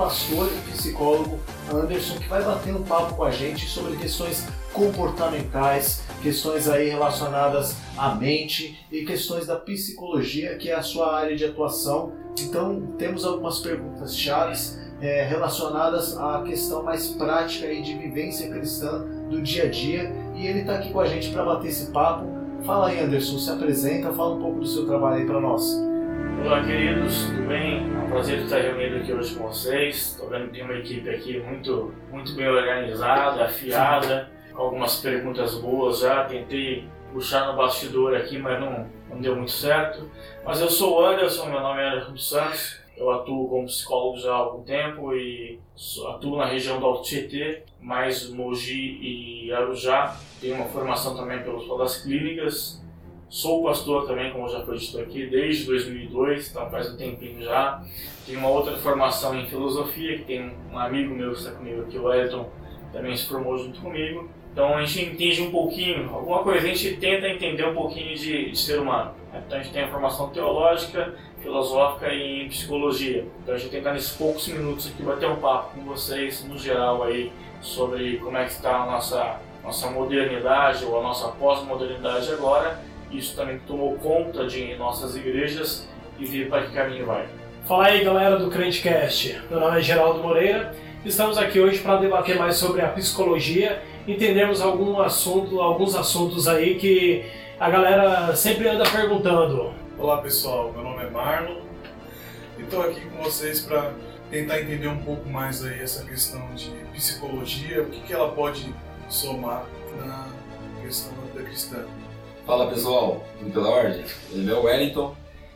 pastor e psicólogo Anderson que vai bater um papo com a gente sobre questões comportamentais, questões aí relacionadas à mente e questões da psicologia, que é a sua área de atuação. Então temos algumas perguntas chaves é, relacionadas à questão mais prática aí de vivência cristã do dia a dia e ele está aqui com a gente para bater esse papo Fala aí, Anderson, se apresenta, fala um pouco do seu trabalho aí para nós. Olá, queridos, tudo bem? É um prazer estar reunido aqui hoje com vocês. Estou vendo que tem uma equipe aqui muito, muito bem organizada, afiada, com algumas perguntas boas já. Tentei puxar no bastidor aqui, mas não, não deu muito certo. Mas eu sou o Anderson, meu nome é Anderson Santos, eu atuo como psicólogo já há algum tempo e atuo na região do Alto Tietê, mais Mogi e Arujá. Tenho uma formação também pelas clínicas. Sou pastor também, como já foi dito aqui, desde 2002, então faz um tempinho já. Tenho uma outra formação em filosofia, que tem um amigo meu que está comigo aqui, o Elton, também se formou junto comigo. Então a gente entende um pouquinho, alguma coisa, a gente tenta entender um pouquinho de, de ser humano. Então a gente tem a formação teológica, filosófica e em psicologia. Então a gente tentar nesses poucos minutos aqui bater um papo com vocês no geral aí sobre como é que está a nossa nossa modernidade ou a nossa pós-modernidade agora. Isso também tomou conta de nossas igrejas e ver para que caminho vai. Fala aí galera do Crentecast, meu nome é Geraldo Moreira. Estamos aqui hoje para debater mais sobre a psicologia, entendermos algum assunto, alguns assuntos aí que a galera sempre anda perguntando. Olá pessoal, meu nome é Marlon estou aqui com vocês para tentar entender um pouco mais aí essa questão de psicologia, o que, que ela pode somar na questão da cristã. Fala pessoal, tudo pela ordem? Meu nome é Wellington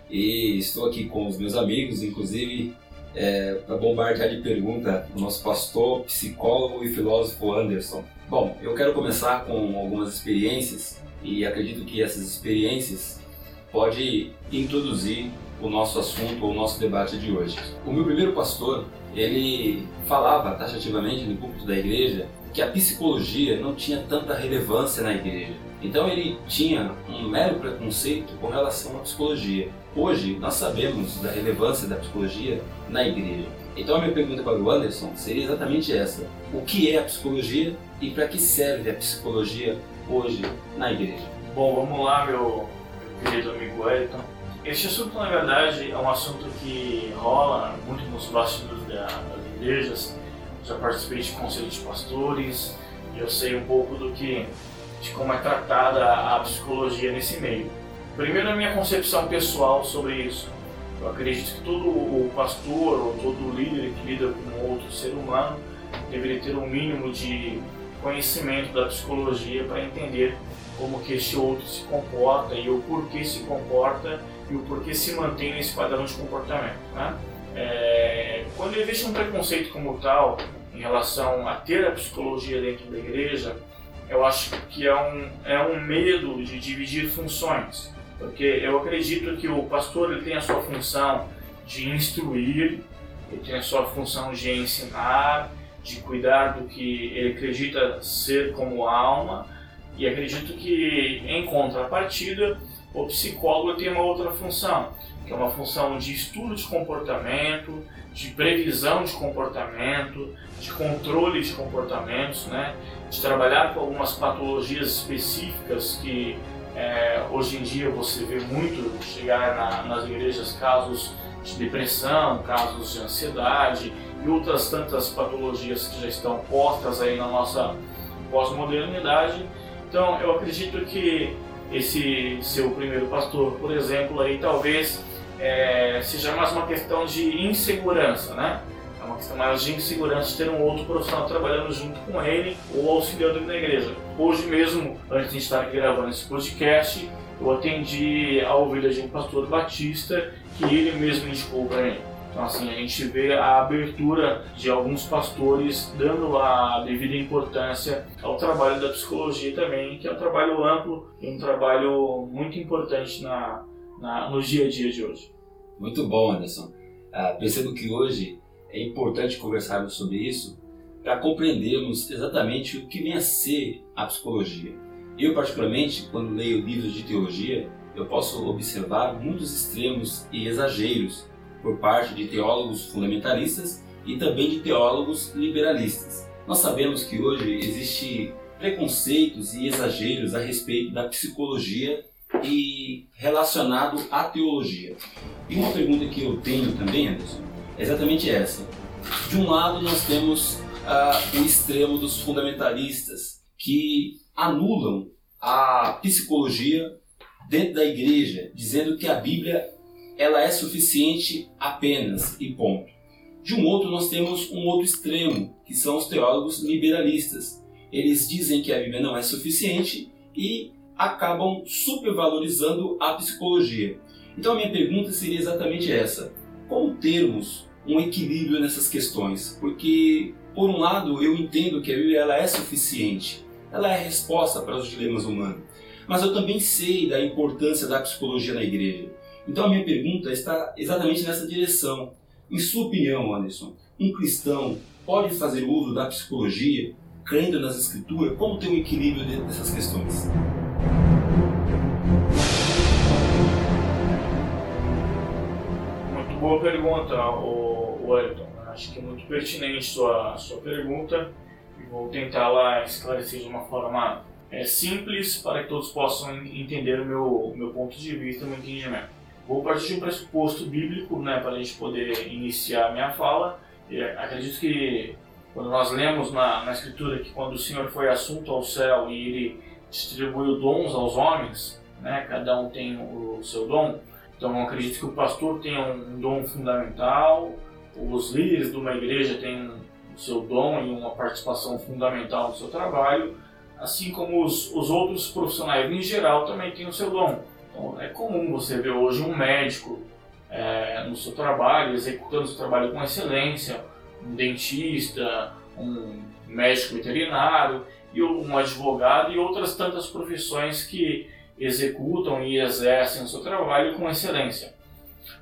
e estou aqui com os meus amigos, inclusive é, para bombardear de pergunta o nosso pastor, psicólogo e filósofo Anderson. Bom, eu quero começar com algumas experiências e acredito que essas experiências pode introduzir o nosso assunto o nosso debate de hoje. O meu primeiro pastor, ele falava taxativamente no púlpito da igreja que a psicologia não tinha tanta relevância na igreja. Então ele tinha um mero preconceito com relação à psicologia. Hoje nós sabemos da relevância da psicologia na igreja. Então a minha pergunta para o Anderson seria exatamente essa: o que é a psicologia e para que serve a psicologia hoje na igreja? Bom, vamos lá, meu querido amigo Wellington. Este assunto, na verdade, é um assunto que rola muito nos bastidores das igrejas. Já participei de conselhos de pastores eu sei um pouco do que, de como é tratada a psicologia nesse meio. Primeiro, a minha concepção pessoal sobre isso. Eu acredito que todo o pastor ou todo líder que lida com outro ser humano deveria ter um mínimo de conhecimento da psicologia para entender como que esse outro se comporta e o porquê se comporta e o porquê se mantém nesse padrão de comportamento. Né? É, quando existe um preconceito como tal em relação a ter a psicologia dentro da igreja, eu acho que é um, é um medo de dividir funções, porque eu acredito que o pastor ele tem a sua função de instruir, ele tem a sua função de ensinar, de cuidar do que ele acredita ser como alma, e acredito que, em contrapartida, o psicólogo tem uma outra função, que é uma função de estudo de comportamento, de previsão de comportamento, de controle de comportamentos, né? de trabalhar com algumas patologias específicas que é, hoje em dia você vê muito chegar na, nas igrejas casos de depressão, casos de ansiedade e outras tantas patologias que já estão postas aí na nossa pós-modernidade então, eu acredito que esse seu primeiro pastor, por exemplo, aí talvez é, seja mais uma questão de insegurança, né? É uma questão mais de insegurança de ter um outro profissional trabalhando junto com ele ou auxiliando ele na igreja. Hoje mesmo, antes de estar gravando esse podcast, eu atendi a ovelha de um pastor batista que ele mesmo indicou para mim. Então, assim, a gente vê a abertura de alguns pastores dando a devida importância ao trabalho da psicologia também, que é um trabalho amplo e um trabalho muito importante na, na no dia a dia de hoje. Muito bom, Anderson. Ah, percebo que hoje é importante conversarmos sobre isso para compreendermos exatamente o que vem a ser a psicologia. Eu, particularmente, quando leio livros de teologia, eu posso observar muitos extremos e exageros por parte de teólogos fundamentalistas e também de teólogos liberalistas. Nós sabemos que hoje existe preconceitos e exageros a respeito da psicologia e relacionado à teologia. E uma pergunta que eu tenho também, Anderson, é exatamente essa. De um lado nós temos uh, o extremo dos fundamentalistas que anulam a psicologia dentro da igreja, dizendo que a Bíblia ela é suficiente apenas e ponto. De um outro, nós temos um outro extremo, que são os teólogos liberalistas. Eles dizem que a Bíblia não é suficiente e acabam supervalorizando a psicologia. Então, a minha pergunta seria exatamente essa: como termos um equilíbrio nessas questões? Porque, por um lado, eu entendo que a Bíblia ela é suficiente, ela é a resposta para os dilemas humanos, mas eu também sei da importância da psicologia na igreja. Então, a minha pergunta está exatamente nessa direção em sua opinião, Anderson, um cristão pode fazer uso da psicologia, crendo nas escrituras? Como ter um equilíbrio dentro dessas questões? Boa pergunta, o Wellington. Acho que é muito pertinente sua sua pergunta e vou tentar lá esclarecer de uma forma é, simples para que todos possam entender o meu, meu ponto de vista, o meu entendimento. Vou partir de um pressuposto bíblico né, para a gente poder iniciar a minha fala. E acredito que quando nós lemos na, na Escritura que quando o Senhor foi assunto ao céu e ele distribuiu dons aos homens, né, cada um tem o seu dom, então acredito que o pastor tem um dom fundamental, os líderes de uma igreja têm o seu dom e uma participação fundamental no seu trabalho, assim como os, os outros profissionais em geral também têm o seu dom. Então, é comum você ver hoje um médico é, no seu trabalho, executando seu trabalho com excelência, um dentista, um médico veterinário, e um advogado e outras tantas profissões que executam e exercem o seu trabalho com excelência.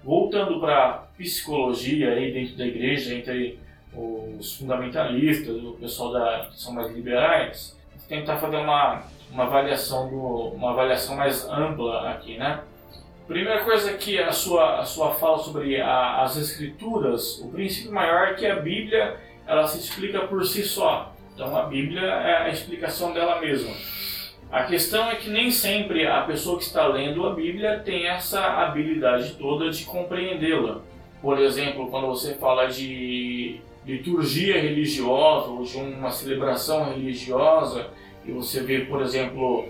Voltando para a psicologia aí dentro da igreja, entre os fundamentalistas, o pessoal da, que são mais liberais, tentar fazer uma uma avaliação do, uma avaliação mais ampla aqui, né? Primeira coisa que a sua a sua fala sobre a, as escrituras, o princípio maior é que a Bíblia ela se explica por si só. Então a Bíblia é a explicação dela mesma. A questão é que nem sempre a pessoa que está lendo a Bíblia tem essa habilidade toda de compreendê-la. Por exemplo, quando você fala de liturgia religiosa ou de uma celebração religiosa, e você vê, por exemplo,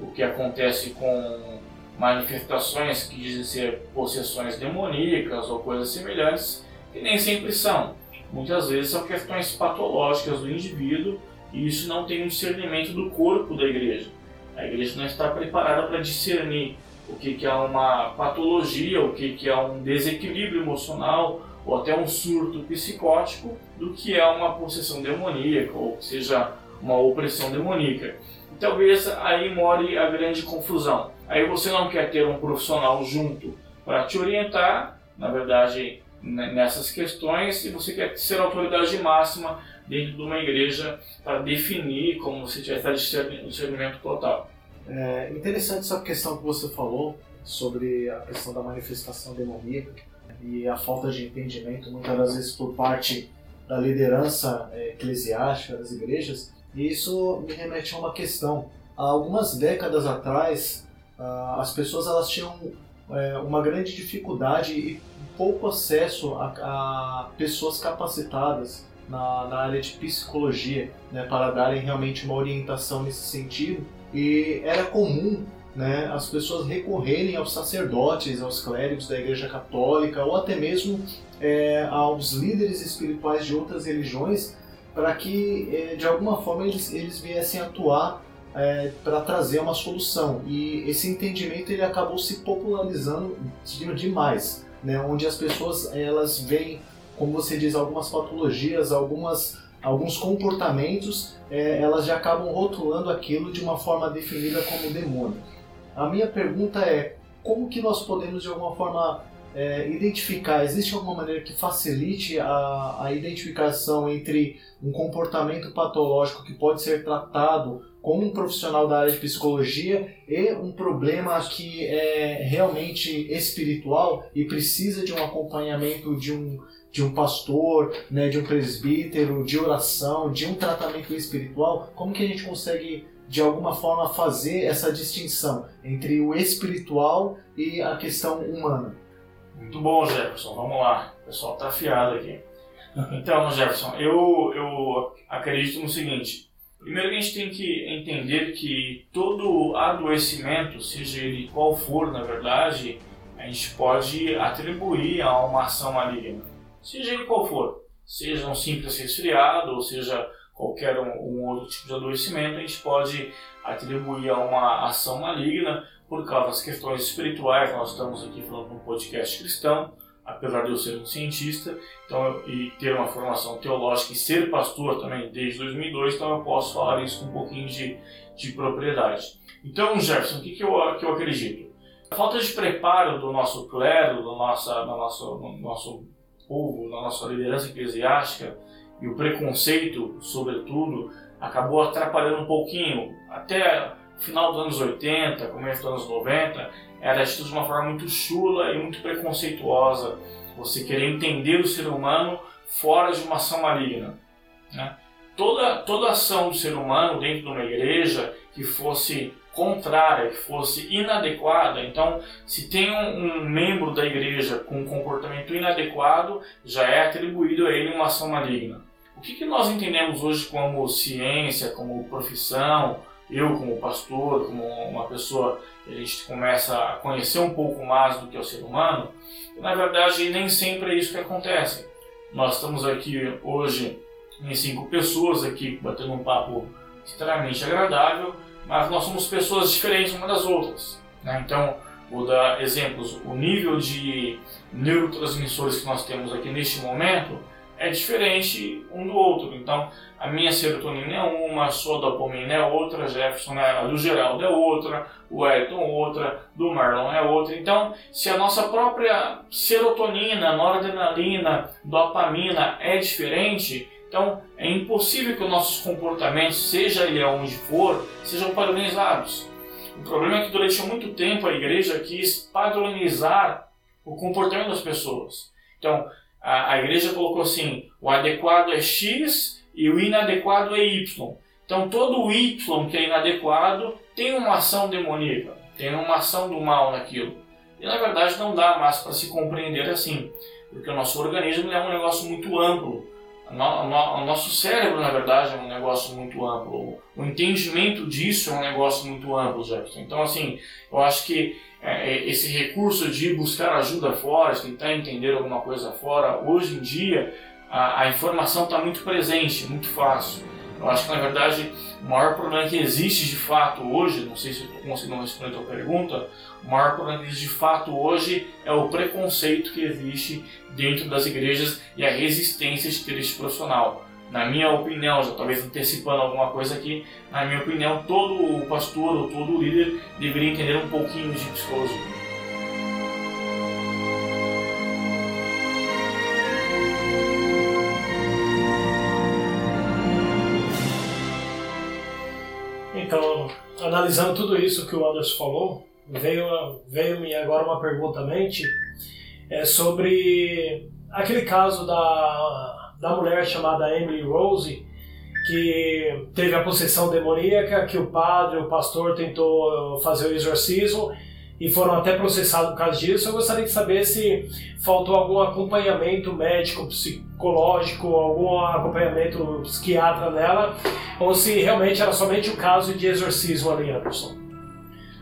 o que acontece com manifestações que dizem ser possessões demoníacas ou coisas semelhantes, que nem sempre são. Muitas vezes são questões patológicas do indivíduo e isso não tem um discernimento do corpo da igreja. A igreja não está preparada para discernir o que, que é uma patologia, o que, que é um desequilíbrio emocional ou até um surto psicótico do que é uma possessão demoníaca ou seja uma opressão demoníaca. E talvez aí more a grande confusão. Aí você não quer ter um profissional junto para te orientar, na verdade, nessas questões, e você quer ser autoridade máxima dentro de uma igreja para definir como você tivesse discernimento total. É interessante essa questão que você falou sobre a questão da manifestação demoníaca e a falta de entendimento, muitas das vezes por parte da liderança é, eclesiástica das igrejas, e isso me remete a uma questão. Há algumas décadas atrás, as pessoas elas tinham é, uma grande dificuldade e pouco acesso a pessoas capacitadas na, na, área de psicologia, né, para darem realmente uma orientação nesse sentido. E era comum né, as pessoas recorrerem aos sacerdotes, aos clérigos da Igreja Católica ou até mesmo é, aos líderes espirituais de outras religiões para que é, de alguma forma eles, eles viessem atuar é, para trazer uma solução. E esse entendimento ele acabou se popularizando demais, né? onde as pessoas elas veem, como você diz, algumas patologias, algumas alguns comportamentos, é, elas já acabam rotulando aquilo de uma forma definida como demônio. A minha pergunta é como que nós podemos de alguma forma é, identificar, existe alguma maneira que facilite a, a identificação entre um comportamento patológico que pode ser tratado como um profissional da área de psicologia e um problema que é realmente espiritual e precisa de um acompanhamento de um, de um pastor, né, de um presbítero, de oração, de um tratamento espiritual, como que a gente consegue de alguma forma fazer essa distinção entre o espiritual e a questão humana? Muito bom, Jefferson. Vamos lá. O pessoal tá afiado aqui. Então, Jefferson, eu, eu acredito no seguinte. Primeiro a gente tem que entender que todo adoecimento, seja ele qual for, na verdade, a gente pode atribuir a uma ação maligna. Seja ele qual for. Seja um simples resfriado, ou seja qualquer um, um outro tipo de adoecimento, a gente pode atribuir a uma ação maligna por causa das questões espirituais. Nós estamos aqui falando de um podcast cristão apesar de eu ser um cientista então, e ter uma formação teológica e ser pastor também desde 2002, então eu posso falar isso com um pouquinho de, de propriedade. Então, Jefferson, o que, que, eu, que eu acredito? A falta de preparo do nosso clero, do, nossa, do, nosso, do nosso povo, da nossa liderança eclesiástica e o preconceito, sobretudo, acabou atrapalhando um pouquinho. Até final dos anos 80, começo dos anos 90, era de uma forma muito chula e muito preconceituosa. Você querer entender o ser humano fora de uma ação maligna. Né? Toda, toda ação do ser humano dentro de uma igreja que fosse contrária, que fosse inadequada, então se tem um, um, membro da igreja com um comportamento inadequado, já é atribuído a ele uma ação maligna. O que, que nós entendemos hoje como ciência, como profissão, eu como pastor, como uma pessoa a gente começa a conhecer um pouco mais do que é o ser humano, na verdade nem sempre é isso que acontece. Nós estamos aqui hoje em cinco pessoas aqui batendo um papo extremamente agradável, mas nós somos pessoas diferentes umas das outras. Né? Então, vou dar exemplos. O nível de neurotransmissores que nós temos aqui neste momento é diferente um do outro. Então, a minha serotonina é uma, a sua dopamina é outra, a Jefferson, né, a do Geraldo é outra, o Elton outra, do Marlon é outra. Então, se a nossa própria serotonina, noradrenalina, dopamina é diferente, então é impossível que os nossos comportamentos, seja ele aonde for, sejam padronizados. O problema é que durante muito tempo a igreja quis padronizar o comportamento das pessoas. Então, a, a igreja colocou assim: o adequado é X e o inadequado é Y. Então todo Y que é inadequado tem uma ação demoníaca, tem uma ação do mal naquilo. E na verdade não dá mais para se compreender assim, porque o nosso organismo é um negócio muito amplo. O nosso cérebro, na verdade, é um negócio muito amplo. O entendimento disso é um negócio muito amplo, Jefferson. Então, assim, eu acho que é, é, esse recurso de buscar ajuda fora, de tentar entender alguma coisa fora, hoje em dia a, a informação está muito presente, muito fácil. Eu acho que na verdade o maior problema que existe de fato hoje, não sei se estou conseguindo responder a tua pergunta, o maior problema que existe de fato hoje é o preconceito que existe dentro das igrejas e a resistência de ter profissional na minha opinião, já talvez antecipando alguma coisa aqui, na minha opinião, todo pastor ou todo líder deveria entender um pouquinho de psicologia. Analisando tudo isso que o Anderson falou, veio, veio-me agora uma pergunta à mente é, sobre aquele caso da da mulher chamada Emily Rose, que teve a possessão demoníaca, que o padre, o pastor tentou fazer o exorcismo e foram até processados por causa disso. Eu gostaria de saber se faltou algum acompanhamento médico, psicológico, algum acompanhamento psiquiatra nela, ou se realmente era somente o caso de exorcismo ali, Anderson.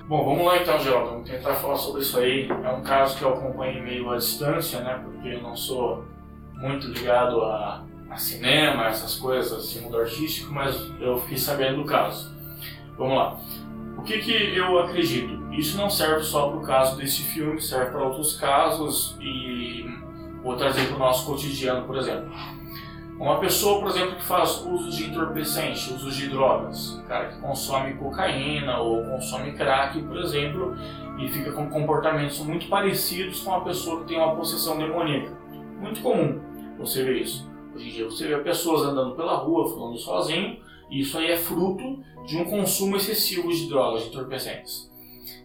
Bom, vamos lá então, Geraldo. Vamos tentar falar sobre isso aí. É um caso que eu acompanhei meio à distância, né? Porque eu não sou muito ligado a, a cinema, essas coisas, assim, mundo artístico, mas eu fiquei sabendo do caso. Vamos lá. O que, que eu acredito? Isso não serve só para o caso desse filme, serve para outros casos e vou trazer para o nosso cotidiano, por exemplo. Uma pessoa, por exemplo, que faz uso de entorpecente, uso de drogas, cara que consome cocaína ou consome crack, por exemplo, e fica com comportamentos muito parecidos com a pessoa que tem uma possessão demoníaca. Muito comum você vê isso. Hoje em dia você vê pessoas andando pela rua, falando sozinho, Isso aí é fruto de um consumo excessivo de drogas, de entorpecentes.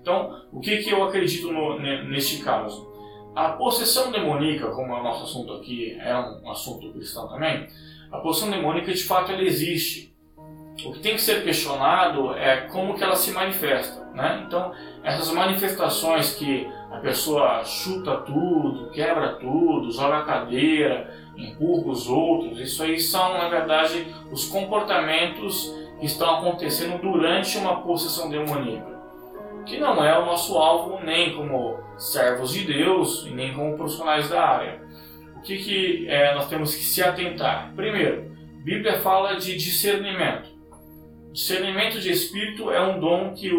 Então, o que, que eu acredito no, neste caso? A possessão demoníaca, como é o nosso assunto aqui, é um assunto cristão também, a possessão demônica de fato ela existe. O que tem que ser questionado é como que ela se manifesta. Né? Então, essas manifestações que a pessoa chuta tudo, quebra tudo, joga a cadeira, empurra os outros, isso aí são, na verdade, os comportamentos que estão acontecendo durante uma possessão demoníaca. Que não é o nosso alvo nem como servos de Deus e nem como profissionais da área. O que, que é, nós temos que se atentar? Primeiro, Bíblia fala de discernimento. Discernimento de espírito é um dom que,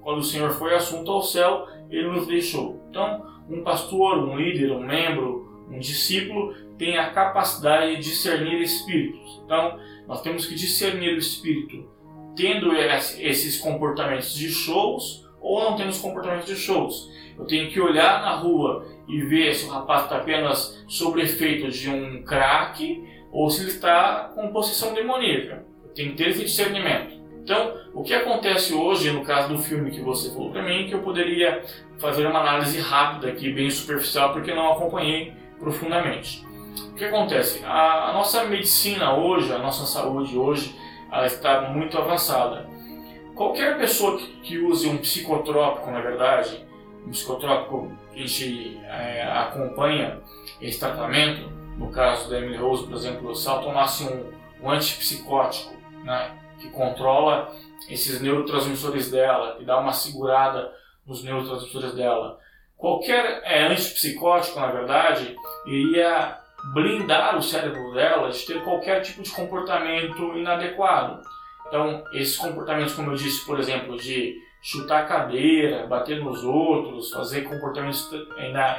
quando o Senhor foi assunto ao céu, ele nos deixou. Então, um pastor, um líder, um membro, um discípulo tem a capacidade de discernir espíritos. Então, nós temos que discernir o espírito tendo esses comportamentos de shows ou não tendo os comportamentos de shows. Eu tenho que olhar na rua e ver se o rapaz está apenas sob efeito de um crack ou se ele está com possessão demoníaca. Eu tenho que ter esse discernimento. Então, o que acontece hoje, no caso do filme que você falou para mim, que eu poderia fazer uma análise rápida aqui, bem superficial, porque não acompanhei profundamente. O que acontece? A, a nossa medicina hoje, a nossa saúde hoje, ela está muito avançada. Qualquer pessoa que, que use um psicotrópico, na verdade, um psicotrópico que a gente é, acompanha esse tratamento, no caso da Emily Rose, por exemplo, se ela tomasse um, um antipsicótico, né, que controla esses neurotransmissores dela, que dá uma segurada nos neurotransmissores dela. Qualquer é, antipsicótico, na verdade, iria blindar o cérebro dela de ter qualquer tipo de comportamento inadequado. Então, esses comportamentos, como eu disse, por exemplo, de chutar a cadeira, bater nos outros, fazer comportamentos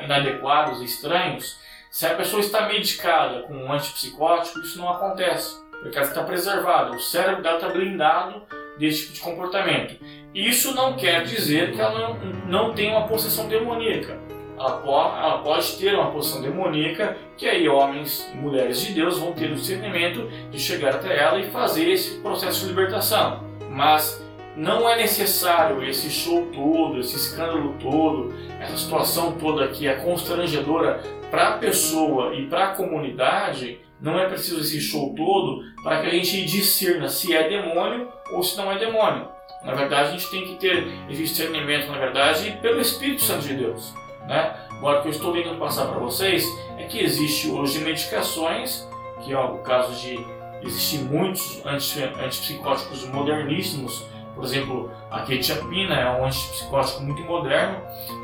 inadequados e estranhos, se a pessoa está medicada com um antipsicótico, isso não acontece porque ela está preservada, o cérebro dela está blindado desse tipo de comportamento. Isso não quer dizer que ela não, não tem uma possessão demoníaca. Ela pode, ter uma possessão demoníaca, que aí homens e mulheres de Deus vão ter o discernimento de chegar até ela e fazer esse processo de libertação. Mas não é necessário esse show todo, esse escândalo todo, essa situação toda que é constrangedora para a pessoa e para a comunidade não é preciso esse show todo para que a gente discerna se é demônio ou se não é demônio. Na verdade, a gente tem que ter esse discernimento, na verdade, pelo Espírito Santo de Deus. Né? Agora, o que eu estou tentando passar para vocês é que existe hoje medicações, que é o caso de existir muitos antipsicóticos moderníssimos, por exemplo, a quetiapina é um antipsicótico muito moderno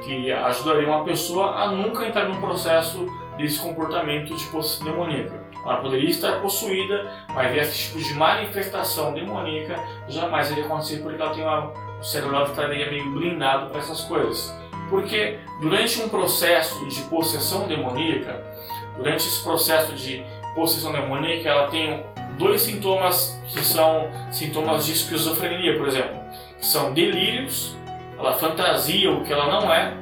que ajudaria uma pessoa a nunca entrar num processo desse comportamento de possessão demoníaca. Ela poderia estar possuída, mas esse tipo de manifestação demoníaca jamais iria acontecer porque ela tem uma, o cérebro dela estaria meio blindado para essas coisas. Porque durante um processo de possessão demoníaca, durante esse processo de possessão demoníaca, ela tem dois sintomas que são sintomas de esquizofrenia, por exemplo, que são delírios, ela fantasia o que ela não é,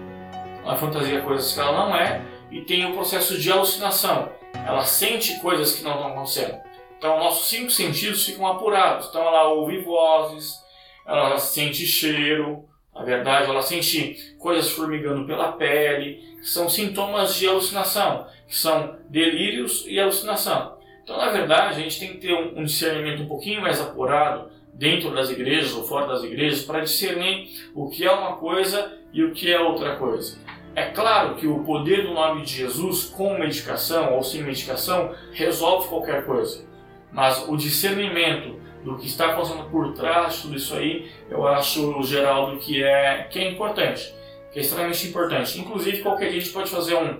ela fantasia coisas que ela não é, e tem o processo de alucinação, ela sente coisas que não estão acontecendo. Então, nossos cinco sentidos ficam apurados. Então, ela ouve vozes, ela sente cheiro, na verdade, ela sente coisas formigando pela pele, que são sintomas de alucinação, que são delírios e alucinação. Então, na verdade, a gente tem que ter um discernimento um pouquinho mais apurado dentro das igrejas ou fora das igrejas para discernir o que é uma coisa e o que é outra coisa. É claro que o poder do nome de Jesus, com medicação ou sem medicação, resolve qualquer coisa. Mas o discernimento do que está fazendo por trás de tudo isso aí, eu acho, Geraldo, que é, que é importante. Que é extremamente importante. Inclusive, qualquer dia a gente pode fazer um,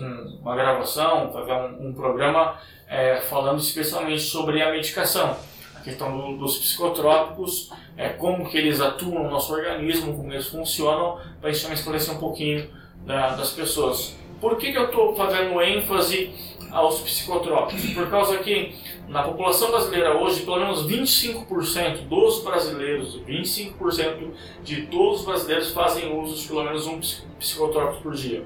um, uma gravação, fazer um, um programa é, falando especialmente sobre a medicação. A questão do, dos psicotrópicos, é, como que eles atuam no nosso organismo, como eles funcionam, para a gente esclarecer um pouquinho da, das pessoas. Por que, que eu estou fazendo ênfase aos psicotrópicos? Por causa que na população brasileira hoje, pelo menos 25% dos brasileiros, 25% de todos os brasileiros fazem uso de pelo menos um psicotrópico por dia.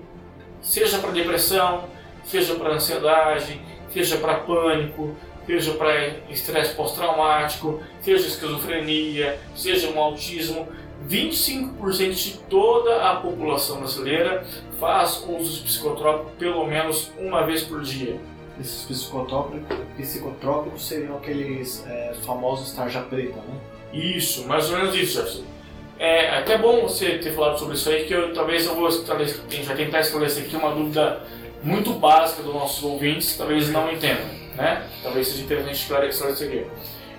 Seja para depressão, seja para ansiedade, seja para pânico, seja para estresse pós-traumático, seja esquizofrenia, seja um autismo. 25% de toda a população brasileira faz uso de psicotrópico pelo menos uma vez por dia. Esses psicotrópicos, psicotrópicos seriam aqueles é, famosos tarja preta, né? Isso, mais ou menos isso, Jefferson. É até bom você ter falado sobre isso aí, que eu, talvez eu vou já tentar esclarecer aqui uma dúvida muito básica dos nossos ouvintes, talvez não entendam, né? Talvez seja interessante esclarecer aqui.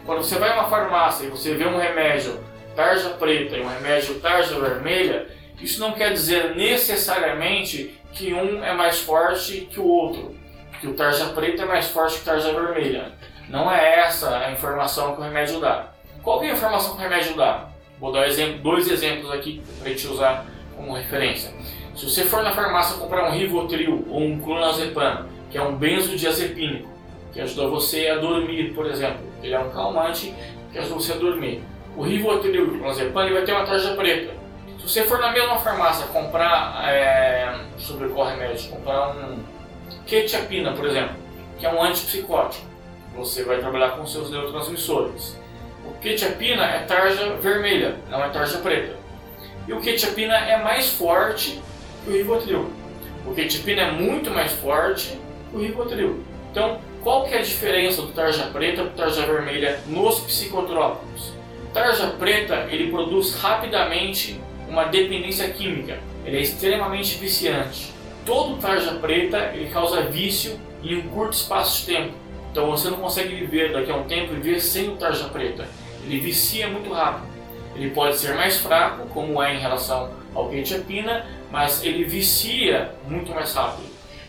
Quando você vai a uma farmácia e você vê um remédio tarja preta e um remédio tarja vermelha, isso não quer dizer necessariamente que um é mais forte que o outro, que o tarja preta é mais forte que o tarja vermelha. Não é essa a informação que o remédio dá. Qual é a informação que o remédio dá? Vou dar dois exemplos aqui para gente usar como referência. Se você for na farmácia comprar um Rivotril ou um clonazepam, que é um benzodiazepínico, que ajuda você a dormir, por exemplo, ele é um calmante que ajuda você a dormir. O Rivotril e o clonazepam ele vai ter uma tarja preta. Você for na mesma farmácia comprar, é, sobre comprar um quetiapina, por exemplo, que é um antipsicótico, você vai trabalhar com seus neurotransmissores. O quetiapina é tarja vermelha, não é tarja preta. E o quetiapina é mais forte que o Rivotril. O quetiapina é muito mais forte que o Rivotril. Então, qual que é a diferença do tarja preta para tarja vermelha nos psicotrópicos? Tarja preta, ele produz rapidamente uma dependência química. Ele é extremamente viciante. Todo tarja preta, ele causa vício em um curto espaço de tempo. Então você não consegue viver daqui a um tempo viver sem o tarja preta. Ele vicia muito rápido. Ele pode ser mais fraco, como é em relação ao quetiapina, mas ele vicia muito mais rápido.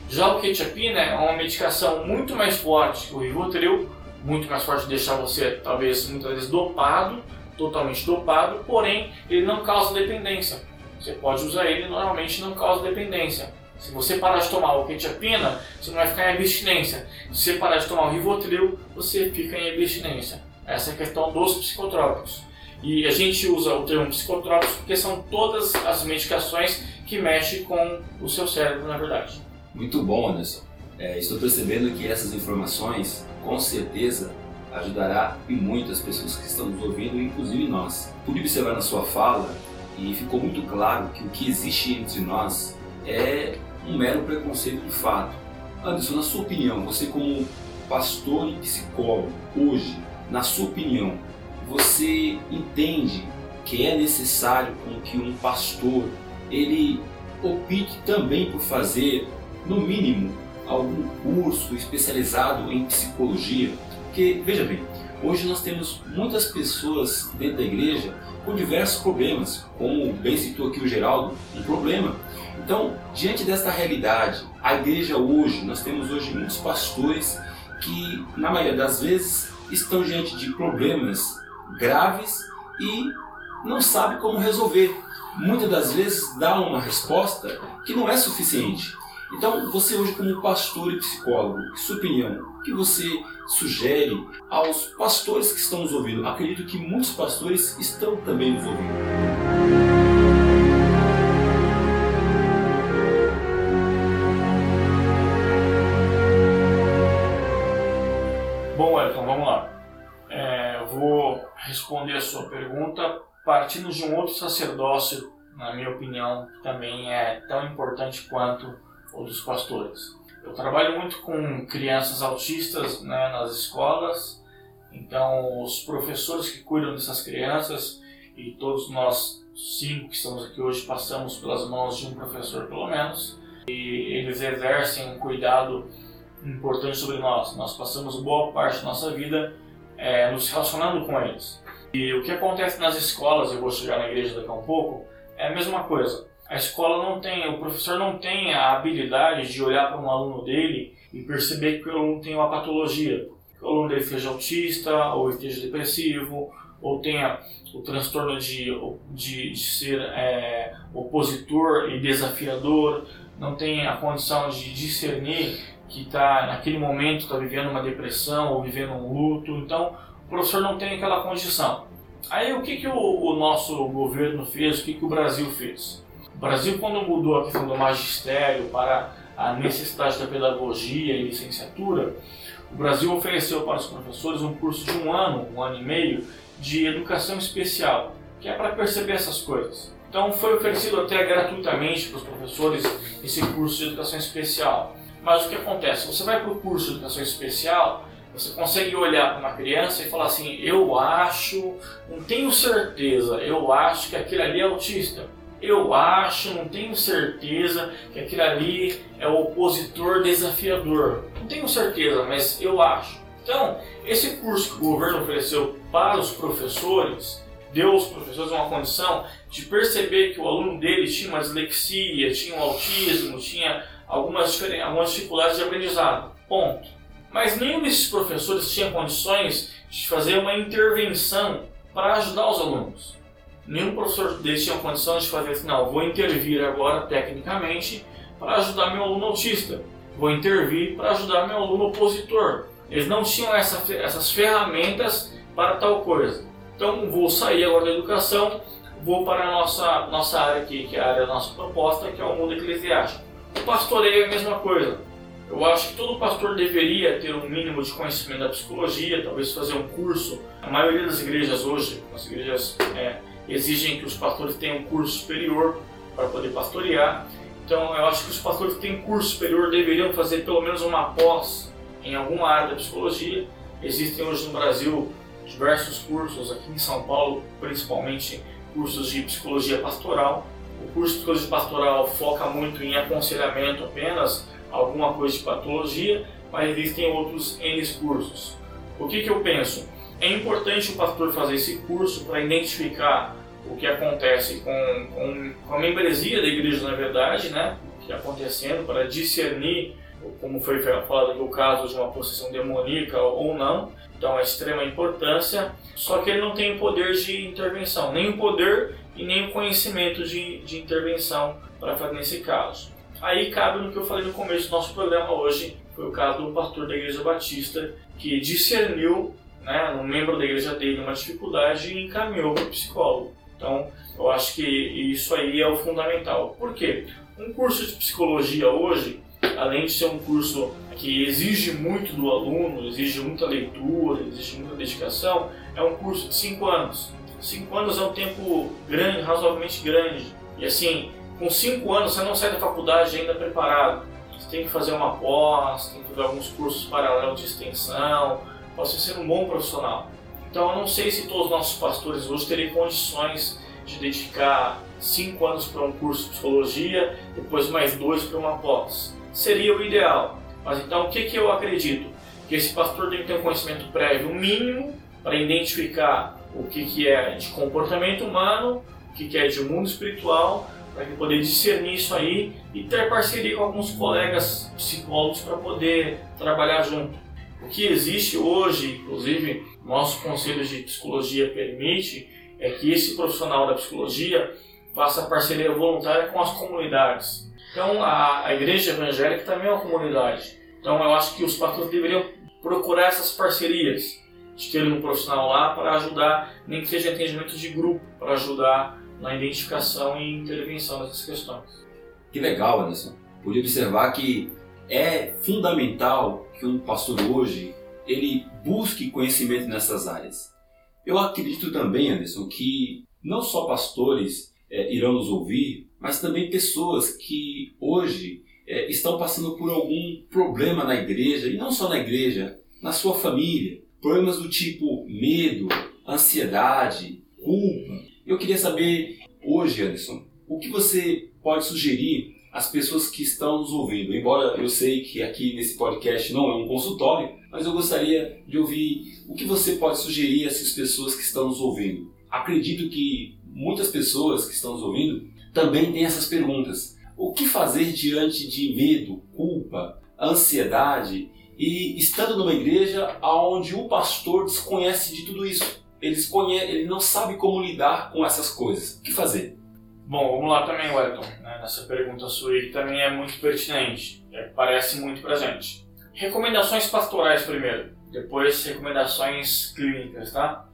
Já o quetiapina é uma medicação muito mais forte que o Rivotril, muito mais forte de deixar você talvez muitas vezes dopado, totalmente dopado, porém ele não causa dependência. Você pode usar ele normalmente não causa dependência. Se você parar de tomar o quetiapina, você não vai ficar em abstinência. Se você parar de tomar o Rivotril, você fica em abstinência. Essa é a questão dos psicotrópicos. E a gente usa o termo psicotrópicos porque são todas as medicações que mexem com o seu cérebro, na verdade. Muito bom, Anderson. É, estou percebendo que essas informações, com certeza, ajudará e muitas pessoas que estão nos ouvindo, inclusive nós. Pude observar na sua fala e ficou muito claro que o que existe entre nós é um mero preconceito de fato. Anderson, na sua opinião, você como pastor e psicólogo, hoje, na sua opinião, você entende que é necessário com que um pastor ele opte também por fazer, no mínimo, algum curso especializado em psicologia? Porque, veja bem, hoje nós temos muitas pessoas dentro da igreja com diversos problemas, como bem citou aqui o Geraldo, um problema. Então, diante desta realidade, a igreja hoje, nós temos hoje muitos pastores que, na maioria das vezes, estão diante de problemas graves e não sabem como resolver. Muitas das vezes dá uma resposta que não é suficiente. Então, você hoje como pastor e psicólogo, sua opinião, o que você sugere aos pastores que estão nos ouvindo? Acredito que muitos pastores estão também nos ouvindo. responder a sua pergunta partindo de um outro sacerdócio, na minha opinião, que também é tão importante quanto o dos pastores. Eu trabalho muito com crianças autistas né, nas escolas, então os professores que cuidam dessas crianças e todos nós cinco que estamos aqui hoje passamos pelas mãos de um professor pelo menos e eles exercem um cuidado importante sobre nós. Nós passamos boa parte da nossa vida é, nos relacionando com eles. E o que acontece nas escolas, eu vou chegar na igreja daqui a um pouco, é a mesma coisa. A escola não tem, o professor não tem a habilidade de olhar para um aluno dele e perceber que o aluno tem uma patologia. Que o aluno dele seja autista, ou esteja depressivo, ou tenha o transtorno de, de, de ser é, opositor e desafiador, não tem a condição de discernir que está naquele momento está vivendo uma depressão ou vivendo um luto, então o professor não tem aquela condição. Aí o que, que o, o nosso governo fez, o que, que o Brasil fez? O Brasil, quando mudou a questão do magistério para a necessidade da pedagogia e licenciatura, o Brasil ofereceu para os professores um curso de um ano, um ano e meio, de educação especial, que é para perceber essas coisas. Então foi oferecido até gratuitamente para os professores esse curso de educação especial. Mas o que acontece? Você vai para o curso de educação especial, você consegue olhar para uma criança e falar assim: eu acho, não tenho certeza, eu acho que aquele ali é autista. Eu acho, não tenho certeza que aquele ali é o opositor desafiador. Não tenho certeza, mas eu acho. Então, esse curso que o governo ofereceu para os professores deu aos professores uma condição de perceber que o aluno deles tinha uma dislexia, tinha um autismo, tinha algumas, algumas dificuldades de aprendizado. Ponto. Mas nenhum desses professores tinha condições de fazer uma intervenção para ajudar os alunos. Nenhum professor deles tinha condição de fazer assim, não, vou intervir agora tecnicamente para ajudar meu aluno autista. Vou intervir para ajudar meu aluno opositor. Eles não tinham essa, essas ferramentas para tal coisa. Então vou sair agora da educação, vou para a nossa, nossa área aqui, que é a área da nossa proposta, que é o mundo eclesiástico. O pastoreio é a mesma coisa. Eu acho que todo pastor deveria ter um mínimo de conhecimento da psicologia, talvez fazer um curso. A maioria das igrejas hoje, as igrejas é, exigem que os pastores tenham um curso superior para poder pastorear. Então eu acho que os pastores que têm curso superior deveriam fazer pelo menos uma pós em alguma área da psicologia. Existem hoje no Brasil diversos cursos, aqui em São Paulo, principalmente cursos de psicologia pastoral. O curso de psicologia pastoral foca muito em aconselhamento apenas, alguma coisa de patologia, mas existem outros N cursos. O que, que eu penso? É importante o pastor fazer esse curso para identificar o que acontece com, com, com, a membresia da igreja, na verdade, né? o que está acontecendo, para discernir, como foi falado aqui, o caso de uma possessão demoníaca ou não. Então, é extrema importância, só que ele não tem o poder de intervenção, nem o poder e nem o conhecimento de, de intervenção para fazer nesse caso. Aí cabe no que eu falei no começo do nosso programa hoje, foi o caso do pastor da Igreja Batista, que discerniu né, um membro da igreja dele uma dificuldade e encaminhou para o psicólogo. Então, eu acho que isso aí é o fundamental. Por quê? Um curso de psicologia hoje, além de ser um curso que exige muito do aluno, exige muita leitura, exige muita dedicação, é um curso de 5 anos. 5 anos é um tempo grande, razoavelmente grande. E assim, com 5 anos você não sai da faculdade ainda preparado. Você tem que fazer uma pós, tem que fazer alguns cursos paralelos de extensão, para você ser um bom profissional. Então eu não sei se todos os nossos pastores hoje teriam condições de dedicar 5 anos para um curso de psicologia, depois mais dois para uma pós. Seria o ideal. Mas então o que, que eu acredito? Que esse pastor tem que ter um conhecimento prévio mínimo para identificar o que, que é de comportamento humano, o que, que é de mundo espiritual, para poder discernir isso aí e ter parceria com alguns colegas psicólogos para poder trabalhar junto. O que existe hoje, inclusive, nosso conselho de psicologia permite, é que esse profissional da psicologia faça parceria voluntária com as comunidades. Então, a, a igreja evangélica também é uma comunidade. Então, eu acho que os pastores deveriam procurar essas parcerias, de ter um profissional lá para ajudar, nem que seja entendimento de grupo, para ajudar na identificação e intervenção dessas questões. Que legal, Anderson. Pude observar que é fundamental que um pastor hoje ele busque conhecimento nessas áreas. Eu acredito também, Anderson, que não só pastores é, irão nos ouvir, mas também pessoas que hoje é, estão passando por algum problema na igreja, e não só na igreja, na sua família. Problemas do tipo medo, ansiedade, culpa, eu queria saber hoje, Anderson, o que você pode sugerir às pessoas que estão nos ouvindo? Embora eu sei que aqui nesse podcast não é um consultório, mas eu gostaria de ouvir o que você pode sugerir a essas pessoas que estão nos ouvindo. Acredito que muitas pessoas que estão nos ouvindo também têm essas perguntas. O que fazer diante de medo, culpa, ansiedade e estando numa igreja onde o pastor desconhece de tudo isso? conhecem, ele não sabe como lidar com essas coisas. O que fazer? Bom, vamos lá também, Wellington. Né? Nessa pergunta sua aí, também é muito pertinente. É, parece muito pra gente. Recomendações pastorais primeiro, depois recomendações clínicas, tá?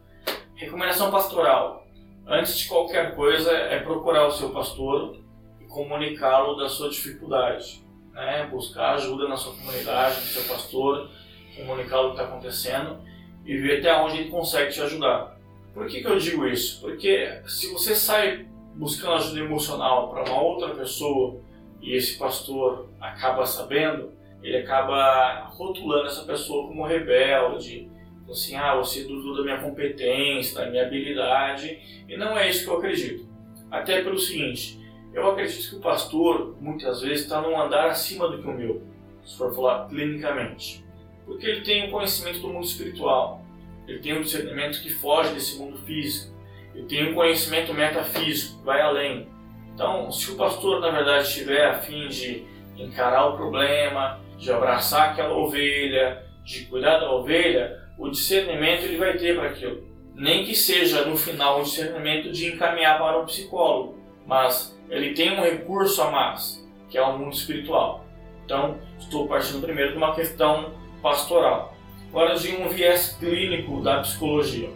Recomendação pastoral. Antes de qualquer coisa, é procurar o seu pastor e comunicá-lo da sua dificuldade. Né? Buscar ajuda na sua comunidade, no seu pastor comunicá-lo o que está acontecendo e ver até onde ele consegue te ajudar. Por que, que eu digo isso? Porque se você sai buscando ajuda emocional para uma outra pessoa e esse pastor acaba sabendo, ele acaba rotulando essa pessoa como rebelde, assim, ah, você dudou da minha competência, da minha habilidade, e não é isso que eu acredito. Até pelo seguinte, eu acredito que o pastor, muitas vezes, está num andar acima do que o meu, se for falar clinicamente. Porque ele tem um conhecimento do mundo espiritual, ele tem um discernimento que foge desse mundo físico, ele tem um conhecimento metafísico, vai além. Então, se o pastor, na verdade, estiver a fim de encarar o problema, de abraçar aquela ovelha, de cuidar da ovelha, o discernimento ele vai ter para aquilo. Nem que seja no final o discernimento de encaminhar para um psicólogo, mas ele tem um recurso a mais, que é o mundo espiritual. Então, estou partindo primeiro de uma questão pastoral. Agora, de um viés clínico da psicologia.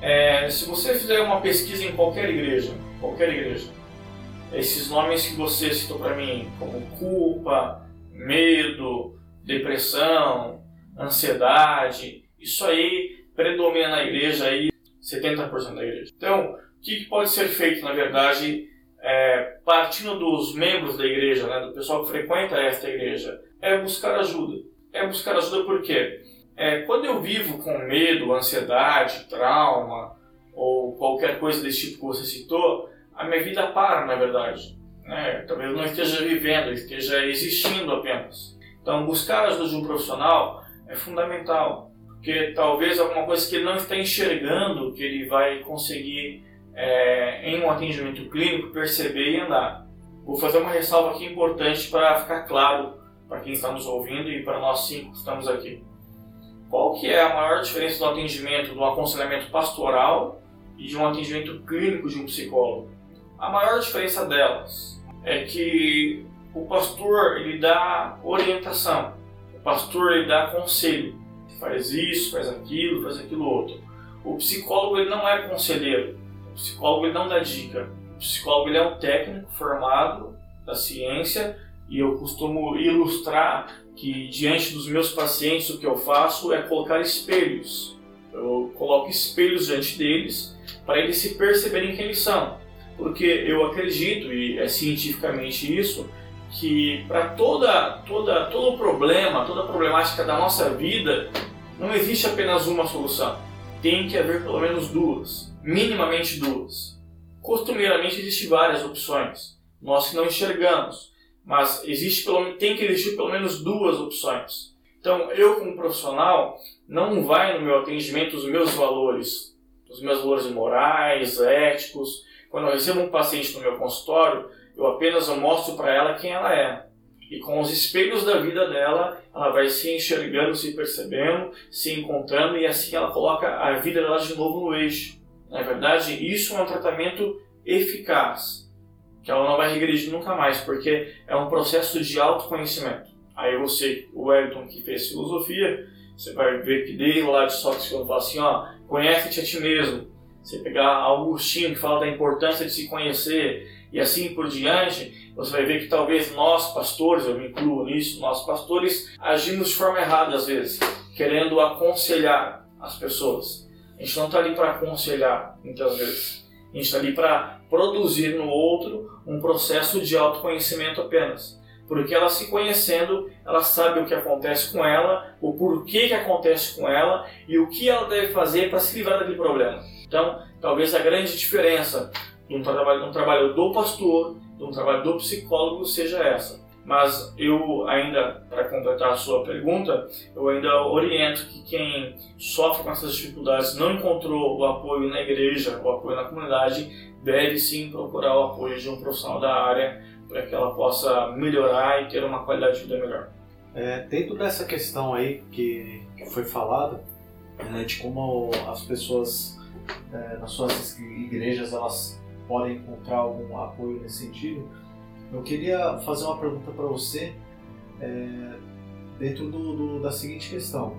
É, se você fizer uma pesquisa em qualquer igreja, qualquer igreja, esses nomes que você citou para mim, como culpa, medo, depressão, ansiedade, isso aí predomina na igreja aí 70% da igreja. Então, o que, pode ser feito, na verdade, é, partindo dos membros da igreja, né, do pessoal que frequenta esta igreja, é buscar ajuda. É buscar ajuda por quê? É, quando eu vivo com medo, ansiedade, trauma ou qualquer coisa desse tipo que você citou, a minha vida para, na verdade. Né? Talvez eu não esteja vivendo, esteja existindo apenas. Então, buscar a ajuda de um profissional é fundamental, porque talvez alguma coisa que ele não está enxergando que ele vai conseguir é, em um atendimento clínico perceber e andar. Vou fazer uma ressalva aqui importante para ficar claro para quem está nos ouvindo e para nós cinco que estamos aqui. Qual que é a maior diferença do atendimento, do aconselhamento pastoral e de um atendimento clínico de um psicólogo? A maior diferença delas é que o pastor ele dá orientação, o pastor ele dá conselho, faz isso, faz aquilo, faz aquilo outro. O psicólogo ele não é conselheiro, o psicólogo ele não dá dica. O psicólogo ele é um técnico formado da ciência e eu costumo ilustrar que diante dos meus pacientes o que eu faço é colocar espelhos. Eu coloco espelhos diante deles para eles se perceberem quem eles são porque eu acredito, e é cientificamente isso, que para toda, toda, todo problema, toda problemática da nossa vida, não existe apenas uma solução. Tem que haver pelo menos duas, minimamente duas. Costumeiramente existem várias opções, nós que não enxergamos, mas existe pelo, tem que existir pelo menos duas opções. Então, eu como profissional, não vai no meu atendimento os meus valores, os meus valores morais, éticos, quando eu recebo um paciente no meu consultório, eu apenas mostro para ela quem ela é. E com os espelhos da vida dela, ela vai se enxergando, se percebendo, se encontrando e assim ela coloca a vida dela de novo no eixo. Na verdade, isso é um tratamento eficaz, que ela não vai regredir nunca mais, porque é um processo de autoconhecimento. Aí você, o Wellington que fez filosofia, você vai ver que desde lá de Sócrates quando fala assim, ó, conhece-te a ti mesmo, você pegar Augustinho que fala da importância de se conhecer e assim por diante, você vai ver que talvez nós pastores, eu me incluo nisso, nós pastores agimos de forma errada às vezes, querendo aconselhar as pessoas. A gente não está ali para aconselhar muitas vezes. A gente está ali para produzir no outro um processo de autoconhecimento apenas. Porque ela se conhecendo, ela sabe o que acontece com ela, o porquê que acontece com ela e o que ela deve fazer para se livrar daquele problema. Então, talvez a grande diferença de um trabalho, de um trabalho do pastor, de um trabalho do psicólogo seja essa. Mas eu ainda, para completar a sua pergunta, eu ainda oriento que quem sofre com essas dificuldades não encontrou o apoio na igreja, o apoio na comunidade, deve sim procurar o apoio de um profissional da área para que ela possa melhorar e ter uma qualidade de vida melhor. É, dentro dessa questão aí que, que foi falada, né, de como as pessoas é, nas suas igrejas elas podem encontrar algum apoio nesse sentido. Eu queria fazer uma pergunta para você é, dentro do, do, da seguinte questão.